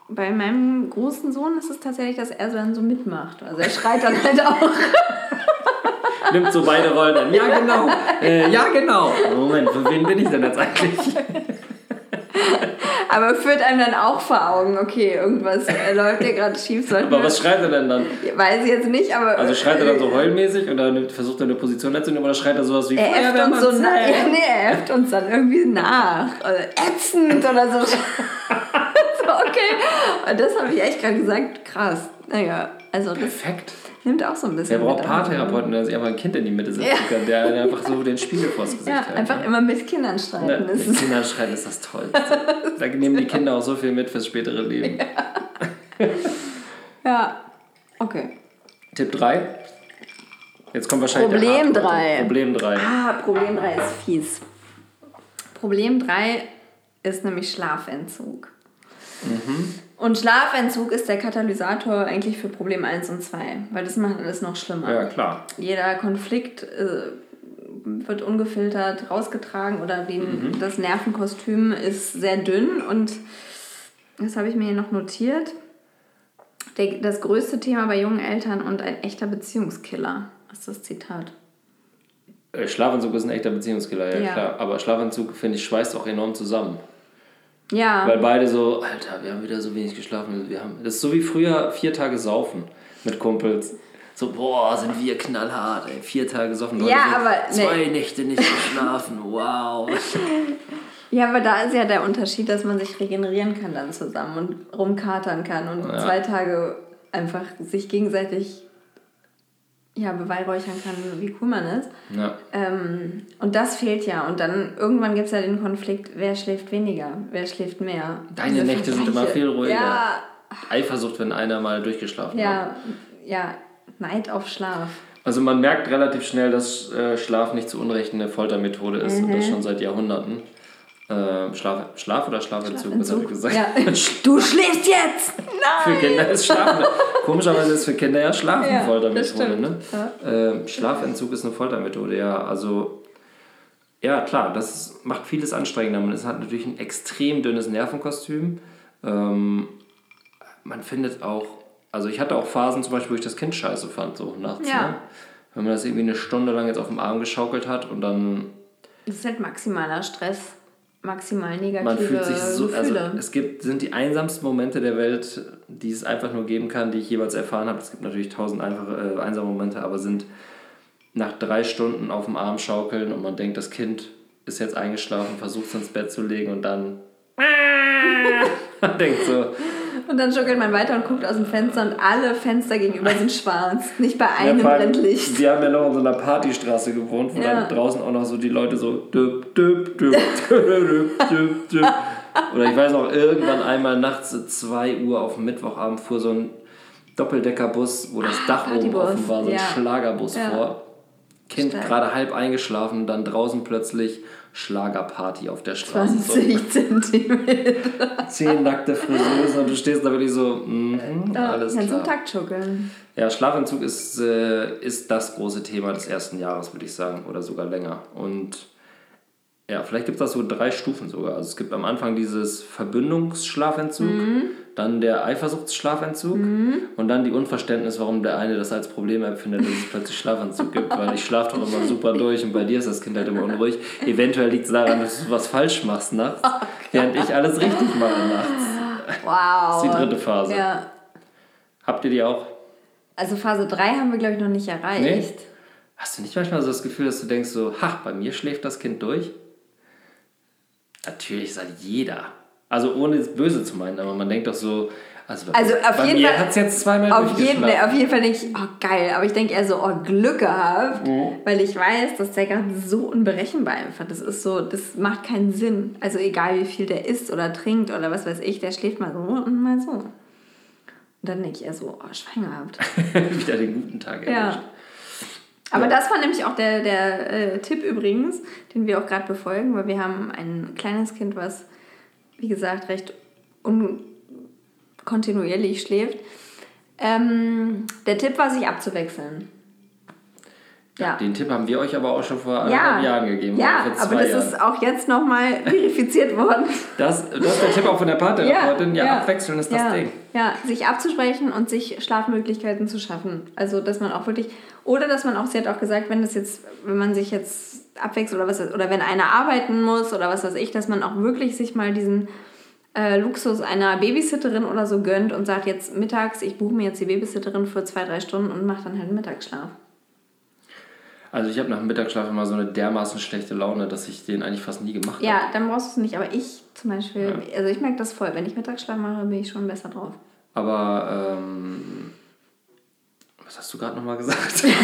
bei meinem großen Sohn ist es tatsächlich, dass er dann so mitmacht. Also er schreit dann <laughs> halt auch. Nimmt so beide Rollen an. Ja, genau. Äh, ja, genau. Moment, für wen bin ich denn jetzt eigentlich? <laughs> Aber führt einem dann auch vor Augen, okay, irgendwas äh, läuft hier gerade schief. Aber was schreit er denn dann? Weiß ich jetzt nicht, aber. Also schreit er dann so heulmäßig oder versucht er eine Position einzunehmen oder schreit er sowas wie er äfft uns so nach, ja, nee, er äfft uns dann irgendwie nach. Oder ätzend oder so. <laughs> so okay. Und das habe ich echt gerade gesagt, krass. Naja, also das Perfekt. Nimmt auch so ein bisschen. Wer braucht Paartherapeuten, der sich einfach ein Kind in die Mitte setzen Ja. kann, der der einfach so den Spiegel vors Gesicht Ja, hält. einfach ne? immer mit Kindern streiten. Ja, mit ist- Kindern schreien ist das toll. Da nehmen die Kinder auch so viel mit fürs spätere Leben. Ja, okay. Tipp 3. Jetzt kommt wahrscheinlich Problem der Hardcore-Tipp. drei. Problem 3. Ah, Problem 3 ist fies. Problem 3 ist nämlich Schlafentzug. Mhm. Und Schlafentzug ist der Katalysator eigentlich für Problem 1 und 2, weil das macht alles noch schlimmer. Ja, klar. Jeder Konflikt äh, wird ungefiltert rausgetragen oder den, Mhm. das Nervenkostüm ist sehr dünn und das habe ich mir hier noch notiert. Der, das größte Thema bei jungen Eltern und ein echter Beziehungskiller ist das Zitat. Äh, Schlafentzug ist ein echter Beziehungskiller, ja, Ja. klar. Aber Schlafentzug, finde ich, schweißt auch enorm zusammen. Ja, Weil beide so, Alter, wir haben wieder so wenig geschlafen. Wir haben, das ist so wie früher vier Tage saufen mit Kumpels. So, boah, sind wir knallhart, ey. Vier Tage saufen. Leute Ja, aber, ne. Zwei Nächte nicht geschlafen, wow. <laughs> ja, aber da ist ja der Unterschied, dass man sich regenerieren kann dann zusammen und rumkatern kann und Ja. zwei Tage einfach sich gegenseitig ja, beweihräuchern kann, wie cool man ist. Ja. Ähm, und das fehlt ja. Und dann irgendwann gibt es ja den Konflikt, wer schläft weniger, wer schläft mehr. Deine Diese Nächte sind immer viel ruhiger. Ja, Eifersucht, wenn einer mal durchgeschlafen hat. ja, ja, Neid auf Schlaf. Also man merkt relativ schnell, dass äh, Schlaf nicht zu Unrecht eine Foltermethode ist und das Mhm. schon seit Jahrhunderten. Ähm, Schlaf, Schlaf oder Schlafentzug, was habe ich gesagt? Ja. <laughs> Du schläfst jetzt! Für Nein! Kinder ist Schlafen. Komischerweise ist für Kinder ja Schlafen Ja, eine Foltermethode. Ne? stimmt. Ähm, Schlafentzug ist eine Foltermethode, ja. Also, ja, klar, das macht vieles anstrengender. Man hat natürlich ein extrem dünnes Nervenkostüm. Ähm, man findet auch, also ich hatte auch Phasen zum Beispiel, wo ich das Kind scheiße fand, so nachts. Ja. Ne? Wenn man das irgendwie eine Stunde lang jetzt auf dem Arm geschaukelt hat und dann Das ist halt maximaler Stress, maximal negative man fühlt sich so, also Gefühle. es gibt, sind die einsamsten Momente der Welt, die es einfach nur geben kann, die ich jeweils erfahren habe. Es gibt natürlich tausend einfache, äh, einsame Momente, aber sind nach drei Stunden auf dem Arm schaukeln und man denkt, das Kind ist jetzt eingeschlafen, versucht es ins Bett zu legen und dann <laughs> <laughs> man denkt so, Und dann schuckelt man weiter und guckt aus dem Fenster und alle Fenster gegenüber sind schwarz. Nicht bei einem vor allem, brennt Licht. Wir haben ja noch in so einer Partystraße gewohnt, wo Ja. dann draußen auch noch so die Leute so düpp, düpp, düpp, düpp, düpp, düpp. Oder ich weiß noch, irgendwann einmal nachts um 2 Uhr auf Mittwochabend fuhr so ein Doppeldeckerbus, wo das Dach oben offen war, so ein ja. Schlagerbus Ja. vor. Kind Stark. gerade halb eingeschlafen, dann draußen plötzlich Schlagerparty auf der Straße. So <laughs> 20 Zentimeter. zehn nackte Friseusen und du stehst da wirklich so, mhm, alles Kannst du klar. im Takt schuckeln. Ja, Schlafentzug ist, äh, ist das große Thema des ersten Jahres, würde ich sagen, oder sogar länger. Und ja, vielleicht gibt es das so drei Stufen sogar. Also es gibt am Anfang dieses Verbindungsschlafentzug, dann der Eifersuchtsschlafentzug und dann die Unverständnis, warum der eine das als Problem empfindet, dass es plötzlich Schlafentzug gibt, weil ich schlafe doch immer super durch und bei dir ist das Kind halt immer unruhig. Eventuell liegt es daran, dass du was falsch machst nachts, während ich alles richtig mache nachts. Wow. Das ist die dritte Phase. Ja. Habt ihr die auch? Also Phase 3 haben wir, glaube ich, noch nicht erreicht. Hast du nicht manchmal so das Gefühl, dass du denkst so, ha, bei mir schläft das Kind durch? Natürlich sagt jeder. Also ohne es böse zu meinen, aber man denkt doch so, also, Also auf jeden Fall- hat es jetzt zweimal Auf jeden, nee, auf jeden Fall denke ich, oh geil, aber ich denke eher so, oh Glück gehabt, Mhm. weil ich weiß, dass der gerade so unberechenbar einfach, das ist so, das macht keinen Sinn. Also egal wie viel der isst oder trinkt oder was weiß ich, der schläft mal so und mal so. Und dann denke ich eher so, oh Schwein gehabt. <laughs> Wieder den guten Tag erwischt. Ja. Aber das war nämlich auch der, der äh, Tipp übrigens, den wir auch gerade befolgen, weil wir haben ein kleines Kind, was, wie gesagt, recht unkontinuierlich schläft. Ähm, der Tipp war, sich abzuwechseln. Ja. Den Tipp haben wir euch aber auch schon vor Ja, Jahren gegeben. ja aber das Jahren. ist auch jetzt nochmal verifiziert worden. Das, das ist der Tipp auch von der Paartherapeutin. Ja, abwechseln ist das ja, Ding. Ja, sich abzusprechen und sich Schlafmöglichkeiten zu schaffen. Also, dass man auch wirklich, oder dass man auch, sie hat auch gesagt, wenn das jetzt, wenn man sich jetzt abwechselt oder was, oder wenn einer arbeiten muss oder was weiß ich, dass man auch wirklich sich mal diesen äh, Luxus einer Babysitterin oder so gönnt und sagt jetzt mittags, ich buche mir jetzt die Babysitterin für zwei, drei Stunden und mache dann halt Mittagsschlaf. Also ich habe nach dem Mittagsschlaf immer so eine dermaßen schlechte Laune, dass ich den eigentlich fast nie gemacht Ja, habe. dann brauchst du es nicht, aber ich zum Beispiel, also ich merke das voll, wenn ich Mittagsschlaf mache, bin ich schon besser drauf. Aber ähm, Was hast du gerade nochmal gesagt? <laughs>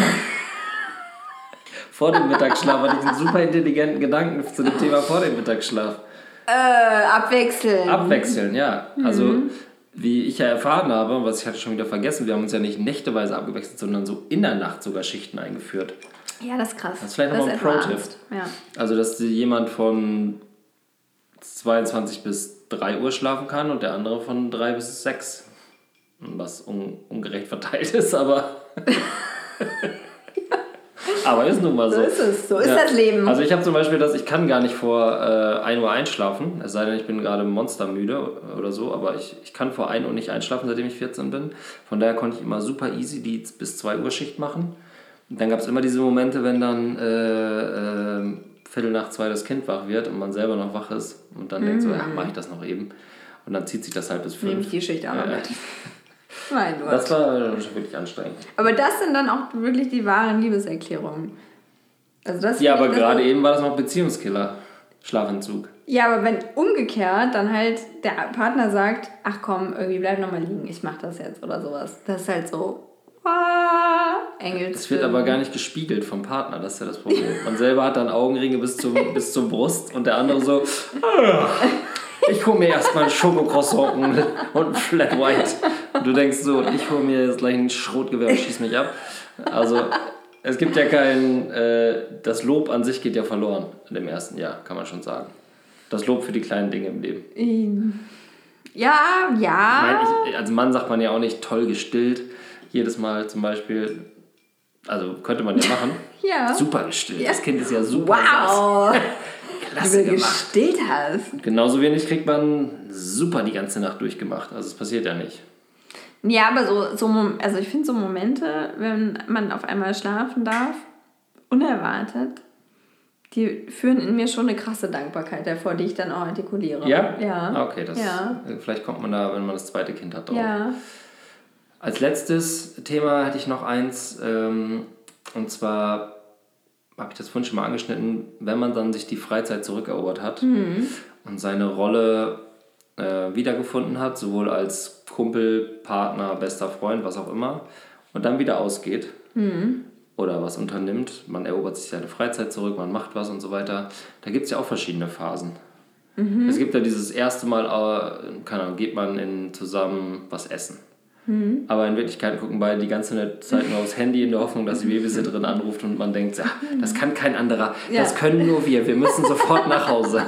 vor dem Mittagsschlaf hatte ich einen super intelligenten Gedanken zu dem Thema vor dem Mittagsschlaf. Äh, abwechseln. Abwechseln, ja. Also, mhm. wie ich ja erfahren habe, was ich hatte schon wieder vergessen, wir haben uns ja nicht nächteweise abgewechselt, sondern so in der Nacht sogar Schichten eingeführt. Ja, das ist krass. Das ist vielleicht nochmal ein Pro-Tipp. Ja. Also, dass jemand von 22 bis 3 Uhr schlafen kann und der andere von 3 bis 6. Was un ungerecht verteilt ist, aber. <laughs> Aber ist nun mal so. So ist es, so ist ja. das Leben. Also ich habe zum Beispiel das, ich kann gar nicht vor äh, 1 Uhr einschlafen, es sei denn, ich bin gerade monstermüde oder so, aber ich, ich kann vor 1 Uhr nicht einschlafen, seitdem ich 14 bin. Von daher konnte ich immer super easy die bis 2 Uhr Schicht machen. Und dann gab es immer diese Momente, wenn dann äh, äh, Viertel nach zwei das Kind wach wird und man selber noch wach ist und dann mm. denkt so, ja, mache ich das noch eben. Und dann zieht sich das halt bis fünf. Nehme ich die Schicht auch noch mit. <laughs> Mein Gott. Das war wirklich anstrengend. Aber das sind dann auch wirklich die wahren Liebeserklärungen. Also das ja, aber gerade eben war das noch Beziehungskiller. Schlafentzug. Ja, aber wenn umgekehrt dann halt der Partner sagt, ach komm, irgendwie bleib nochmal liegen, ich mach das jetzt oder sowas. Das ist halt so, ah, Engels. Das wird aber gar nicht gespiegelt vom Partner, das ist ja das Problem. <laughs> Man selber hat dann Augenringe bis zum, bis zur Brust und der andere so, ah, ich hole mir erstmal ein Schokocroissant und ein Flat White. Und du denkst so, ich hole mir jetzt gleich ein Schrotgewehr und schieß mich ab. Also es gibt ja kein, äh, das Lob an sich geht ja verloren in dem ersten Jahr, kann man schon sagen. Das Lob für die kleinen Dinge im Leben. Ja, ja. Ich, als Mann sagt man ja auch nicht toll gestillt. Jedes Mal zum Beispiel, also könnte man ja machen. <laughs> ja. Super gestillt. Ja. Das Kind ist ja super. Wow. <laughs> Klasse Wie du gestillt hast. Genauso wenig kriegt man super die ganze Nacht durchgemacht. Also es passiert ja nicht. Ja, aber so, so also ich finde so Momente, wenn man auf einmal schlafen darf, unerwartet, die führen in mir schon eine krasse Dankbarkeit hervor, die ich dann auch artikuliere. Ja? Ja. Ah, okay, das, ja. vielleicht kommt man da, wenn man das zweite Kind hat, drauf. Ja. Als letztes Thema hätte ich noch eins, ähm, und zwar habe ich das vorhin schon mal angeschnitten, wenn man dann sich die Freizeit zurückerobert hat mhm. und seine Rolle äh, wiedergefunden hat, sowohl als Kumpel, Partner, bester Freund, was auch immer, und dann wieder ausgeht mhm. oder was unternimmt, man erobert sich seine Freizeit zurück, man macht was und so weiter, da gibt es ja auch verschiedene Phasen. Mhm. Es gibt ja dieses erste Mal, äh, keine Ahnung, geht man in, zusammen was essen. Mhm. Aber in Wirklichkeit gucken beide die ganze Zeit nur aufs Handy in der Hoffnung, dass die Babysitterin anruft und man denkt, ja, das kann kein anderer, ja. das können nur wir, wir müssen sofort nach Hause.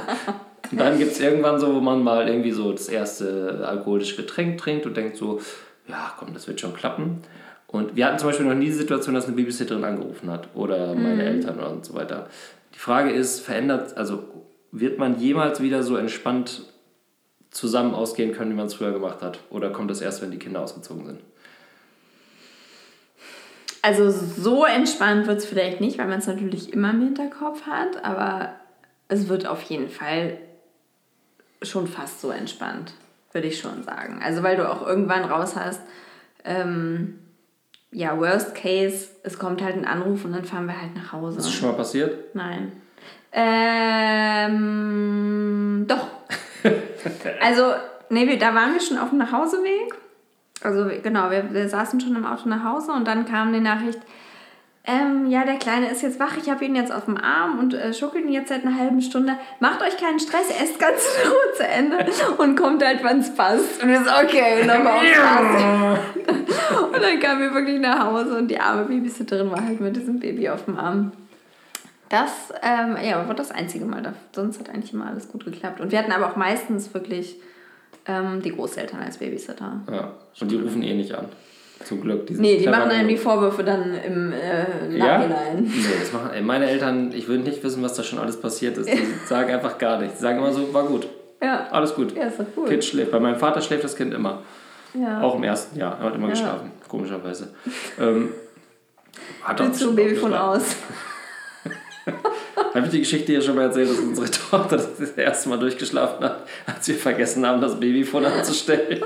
Und <laughs> dann gibt es irgendwann so, wo man mal irgendwie so das erste alkoholische Getränk trinkt und denkt so, ja komm, das wird schon klappen. Und wir hatten zum Beispiel noch nie die Situation, dass eine Babysitterin angerufen hat oder meine mhm. Eltern und so weiter. Die Frage ist, verändert, also wird man jemals wieder so entspannt zusammen ausgehen können, wie man es früher gemacht hat? Oder kommt das erst, wenn die Kinder ausgezogen sind? Also so entspannt wird es vielleicht nicht, weil man es natürlich immer im Hinterkopf hat, aber es wird auf jeden Fall schon fast so entspannt, würde ich schon sagen. Also weil du auch irgendwann raus hast, ähm, ja, worst case, es kommt halt ein Anruf und dann fahren wir halt nach Hause. Ist das schon mal passiert? Nein. Ähm, doch. <laughs> also, nee, da waren wir schon auf dem Nachhauseweg. Also genau, wir, wir saßen schon im Auto nach Hause und dann kam die Nachricht, ähm, ja, der Kleine ist jetzt wach, ich habe ihn jetzt auf dem Arm und äh, schuckelt ihn jetzt seit einer halben Stunde. Macht euch keinen Stress, ist ganz in Ruhe zu Ende und kommt halt, wann es passt. Und wir so, okay, nochmal auf Straße. <laughs> und dann kamen wir wirklich nach Hause und die arme Babysitterin war halt mit diesem Baby auf dem Arm. Das ähm, ja, war das einzige Mal. Sonst hat eigentlich immer alles gut geklappt. Und wir hatten aber auch meistens wirklich ähm, die Großeltern als Babysitter. Ja, und die rufen eh nicht an. Zum Glück. Die nee, die machen einem die Vorwürfe dann im äh, Nachhinein. Ja? Nee, das machen, ey, meine Eltern, ich würde nicht wissen, was da schon alles passiert ist. Die <laughs> sagen einfach gar nichts. Die sagen immer so, war gut. Ja. Alles gut. Ja, ist doch gut. Kind schläft. Bei meinem Vater schläft das Kind immer. Ja. Auch im ersten Jahr. Er hat immer ja. geschlafen, komischerweise. Ähm, hat Willst du ein Baby von aus? <laughs> Habe ich die Geschichte hier schon mal erzählt, dass unsere <laughs> Tochter das, erste Mal durchgeschlafen hat, als wir vergessen haben, das Babyfon anzustellen.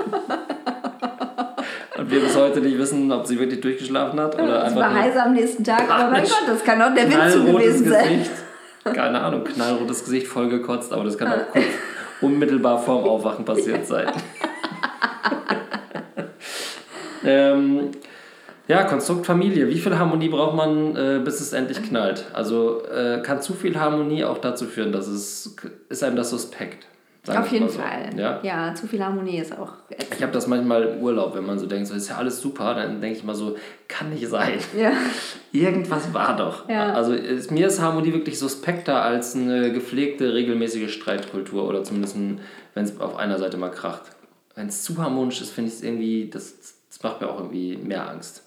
Und wir bis heute nicht wissen, ob sie wirklich durchgeschlafen hat. Oder es war heiß am nächsten Tag, aber mein Gott, das kann auch der Wind gewesen sein. Gesicht. Keine Ahnung, knallrotes Gesicht vollgekotzt, aber das kann auch kurz, unmittelbar vorm Aufwachen passiert sein. <laughs> ähm, Ja, Konstrukt Familie. Wie viel Harmonie braucht man, äh, bis es endlich knallt? Also äh, kann zu viel Harmonie auch dazu führen, dass es ist einem das suspekt. Auf jeden so. Fall. Ja? ja, zu viel Harmonie ist auch. Ich habe das manchmal im Urlaub, wenn man so denkt, so ist ja alles super, dann denke ich mal so, kann nicht sein. <laughs> Ja. <laughs> Irgendwas war doch. Ja. Also ist, mir ist Harmonie wirklich suspekter als eine gepflegte, regelmäßige Streitkultur oder zumindest wenn es auf einer Seite mal kracht. Wenn es zu harmonisch ist, finde ich es irgendwie, das, das macht mir auch irgendwie mehr Angst.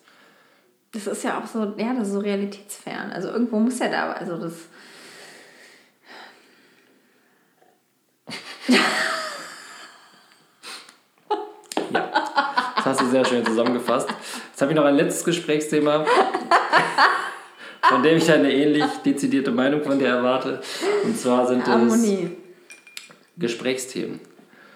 Das ist ja auch so, ja, das ist so realitätsfern. Also irgendwo muss ja da, also das ja, das hast du sehr schön zusammengefasst. Jetzt habe ich noch ein letztes Gesprächsthema, von dem ich eine ähnlich dezidierte Meinung von dir erwarte. Und zwar sind Harmonie. es Gesprächsthemen.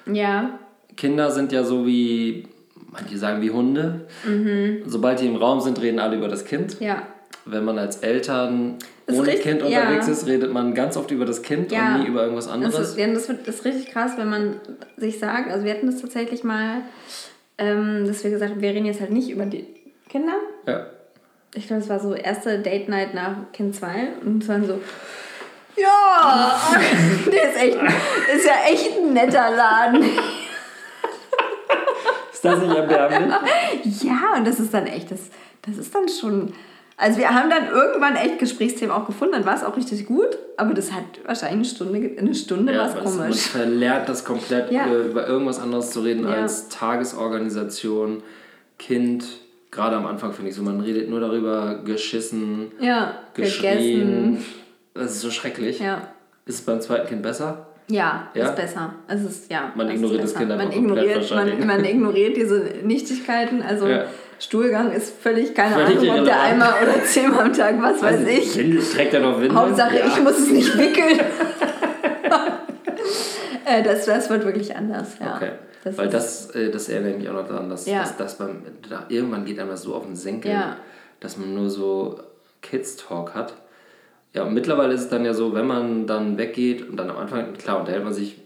Ja. Kinder sind ja so wie, manche sagen wie Hunde. Mhm. Sobald die im Raum sind, reden alle über das Kind. Ja. Wenn man als Eltern ohne richtig, Kind unterwegs ja. ist, redet man ganz oft über das Kind ja. und nie über irgendwas anderes. Das ist, das, das ist richtig krass, wenn man sich sagt, also wir hatten das tatsächlich mal, ähm, dass wir gesagt haben, wir reden jetzt halt nicht über die Kinder. Ja. Ich glaube, es war so erste Date Night nach Kind 2 und es waren so, ja, <laughs> der ist echt, ist ja echt ein netter Laden. <laughs> ist das nicht erbärmlich? <laughs> Ja, und das ist dann echt, das, das ist dann schon also wir haben dann irgendwann echt Gesprächsthemen auch gefunden, dann war es auch richtig gut, aber das hat wahrscheinlich eine Stunde, eine Stunde ja, was komisch. Man verlernt das komplett, ja. Äh, über irgendwas anderes zu reden ja. als Tagesorganisation, Kind. Gerade am Anfang finde ich so, man redet nur darüber, geschissen, ja, geschrien. Gegessen. Das ist so schrecklich. Ja. Ist es beim zweiten Kind besser? Ja, ja, ist besser. Es ist, ja, man ignoriert das Kind man ignoriert, man, man ignoriert diese Nichtigkeiten. Also ja. Stuhlgang ist völlig, keine völlig Ahnung, ob der einmal oder zehnmal am Tag, was weiß ich. Windel, trägt er noch Windel? Hauptsache, ja. ich muss es nicht wickeln. <laughs> Äh, das, das wird wirklich anders, ja. Okay. Das Weil das, äh, das erinnert mich auch noch daran, dass, ja. dass, dass man, da, irgendwann geht einem das so auf den Senkel, dass man nur so Kids-Talk hat. Ja, und mittlerweile ist es dann ja so, wenn man dann weggeht und dann am Anfang, klar, unterhält man sich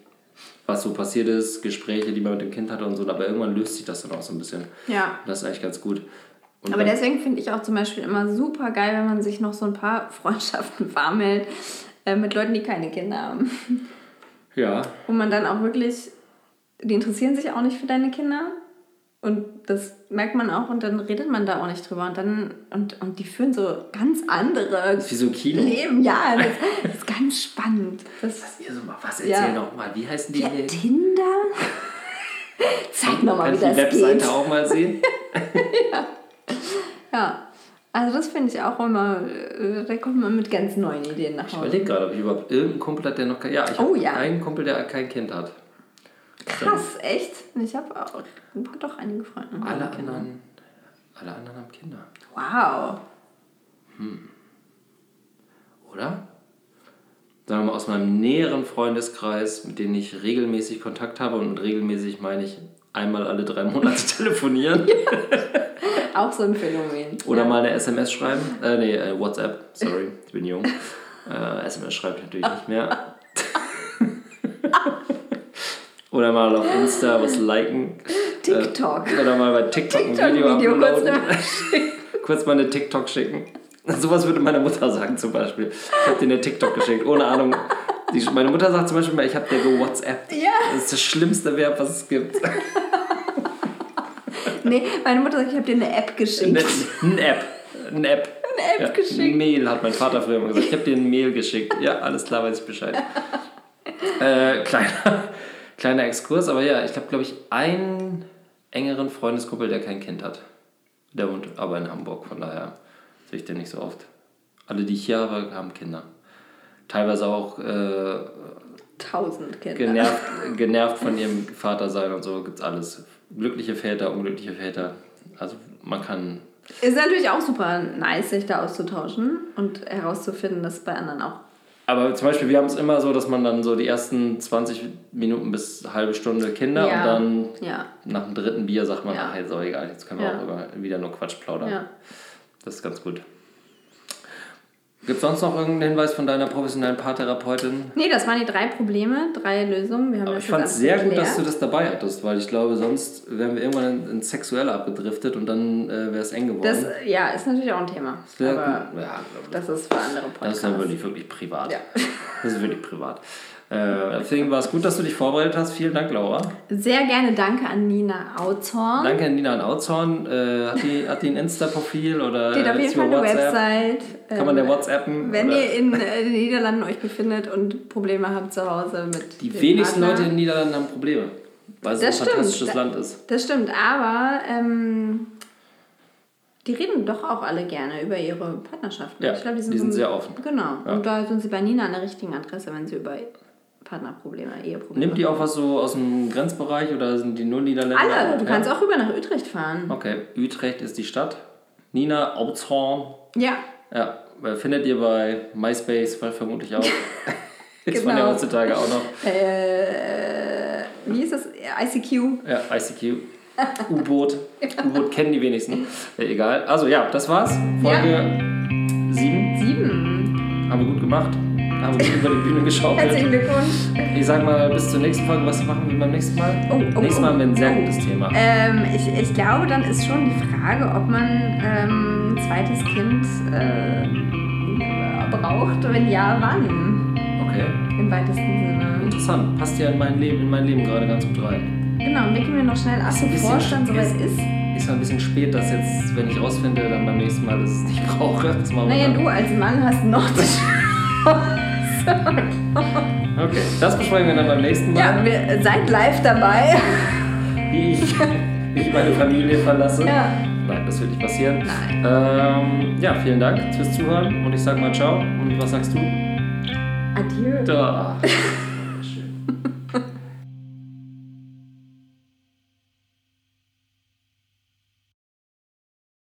was so passiert ist, Gespräche, die man mit dem Kind hatte und so, aber irgendwann löst sich das dann auch so ein bisschen. Ja. Das ist eigentlich ganz gut. Und aber deswegen finde ich auch zum Beispiel immer super geil, wenn man sich noch so ein paar <laughs> Freundschaften warm hält äh, mit Leuten, die keine Kinder haben. Ja. Wo man dann auch wirklich, die interessieren sich auch nicht für deine Kinder, und das merkt man auch und dann redet man da auch nicht drüber. Und dann, und, und die führen so ganz andere das ist wie so Kino. Leben. Ja, das, das ist ganz spannend. Das, was, ihr so mal, was erzähl ja. noch mal, wie heißen die? Ja, Tinder? Zeig noch mal, wie das geht. die Webseite auch mal sehen? <laughs> ja. ja. Also das finde ich auch immer, äh, da kommt man mit ganz neuen Ideen nach Hause. Ich überlege gerade, ob ich überhaupt irgendeinen Kumpel hat, der noch kein... Ja, ich oh, habe ja. einen Kumpel, der kein Kind hat. Krass, echt? Ich habe auch doch einige Freunde. Alle anderen, alle anderen haben Kinder. Wow. Hm. Oder? Sagen wir mal aus meinem näheren Freundeskreis, mit denen ich regelmäßig Kontakt habe und regelmäßig meine ich einmal alle drei Monate <laughs> telefonieren. <laughs> Auch so ein Phänomen. Oder ja. mal eine SMS schreiben. Äh, nee, äh, WhatsApp. Sorry, ich bin jung. Äh, SMS schreibe ich natürlich <laughs> nicht mehr. Oder mal auf Insta was liken. TikTok. Äh, oder mal bei TikTok, TikTok ein Video, Video. Kurz, <laughs> kurz mal eine TikTok schicken. Sowas würde meine Mutter sagen zum Beispiel. Ich habe dir eine TikTok geschickt, ohne Ahnung. Die, meine Mutter sagt zum Beispiel ich habe dir gewhatsappt. Ja. Das ist das schlimmste Verb, was es gibt. <laughs> nee, meine Mutter sagt, ich habe dir eine App geschickt. Eine, eine App. Eine App. Eine App ja, geschickt. Mail, hat mein Vater früher immer gesagt. Ich habe dir ein Mail geschickt. Ja, alles klar, weiß ich Bescheid. äh, kleiner Kleiner Exkurs, aber ja, ich habe, glaube ich, einen engeren Freundeskumpel, der kein Kind hat. Der wohnt aber in Hamburg, von daher sehe ich den nicht so oft. Alle, die ich hier habe, haben Kinder. Teilweise auch äh, tausend Kinder. Genervt, <laughs> genervt von ihrem Vater sein und so gibt es alles. Glückliche Väter, unglückliche Väter. Also man kann. Ist natürlich auch super nice, sich da auszutauschen und herauszufinden, dass es bei anderen auch aber zum Beispiel, wir haben es immer so, dass man dann so die ersten 20 Minuten bis halbe Stunde Kinder ja. und dann ja. nach dem dritten Bier sagt man, ja. ach, jetzt ist auch egal, jetzt können wir auch über, wieder nur Quatsch plaudern. Das ist ganz gut. Gibt es sonst noch irgendeinen Hinweis von deiner professionellen Paartherapeutin? Nee, das waren die drei Probleme, drei Lösungen. Wir haben Aber das ich fand es sehr geklärt. gut, dass du das dabei hattest, weil ich glaube, sonst wären wir irgendwann ins Sexuelle abgedriftet und dann äh, wäre es eng geworden. Das, ja, ist natürlich auch ein Thema. Sehr aber gut. Ja, das ist für andere Podcasts. Das ist dann wirklich, wirklich privat. Ja. Das ist wirklich privat. Äh, deswegen war es gut, dass du dich vorbereitet hast. Vielen Dank, Laura. Sehr gerne danke an Nina Authorn. Danke an Nina an Outzorn. Äh, hat, die, hat die ein Insta-Profil oder Steht auf äh, jeden Fall eine? Website. Kann man der Ähm, WhatsAppen? Wenn oder? ihr in äh, den Niederlanden euch befindet und Probleme habt zu Hause mit Die wenigsten Partner. Leute in den Niederlanden haben Probleme, weil es Das ein stimmt. fantastisches Da- Land ist. Das stimmt, aber ähm, die reden doch auch alle gerne über ihre Partnerschaften. Ja, ich glaube, die sind, die sind sehr offen. Genau. Ja. Und da sind sie bei Nina an der richtigen Adresse, wenn sie über Partnerprobleme, Eheprobleme. Nimmt die auch was so aus dem Grenzbereich oder sind die nur Niederländer? Alle. Du Ja. kannst auch rüber nach Utrecht fahren. Okay, Utrecht ist die Stadt. Nina Outzorn. Ja. Ja, äh, findet ihr bei MySpace vermutlich auch. <laughs> ist man ja Genau. heutzutage auch noch. Äh, wie ist das? ICQ. Ja, ICQ. U-Boot. U-Boot kennen die wenigsten. Ja, egal. Also ja, das war's. Folge 7. Sieben. Haben wir gut gemacht. Haben wir über die Bühne geschaukelt. Herzlichen Glückwunsch. Ich sag mal, bis zur nächsten Folge. Was machen wir beim nächsten Mal? Oh, oh, Nächstes Mal haben wir ein sehr oh. gutes Thema. Ähm, ich, ich glaube, dann ist schon die Frage, ob man ähm, ein zweites Kind äh, braucht. Wenn ja, wann? Okay. Im weitesten Sinne. Interessant. Passt ja in mein Leben, in mein Leben gerade ganz gut rein. Genau, wickeln wir noch schnell ab, bevor es dann soweit ist. Ist ja ein bisschen spät, dass jetzt, wenn ich rausfinde, dann beim nächsten Mal, dass ich es nicht <laughs> brauche. Das Naja, du als Mann hast noch die <laughs> <laughs> Okay, das besprechen wir dann beim nächsten Mal. Ja, wir, seid live dabei. Wie ich, ich meine Familie verlasse. Ja. Nein, das wird nicht passieren. Nein. Ähm, ja, vielen Dank fürs Zuhören und ich sag mal ciao. Und was sagst du? Adieu. Da. Schön. <laughs>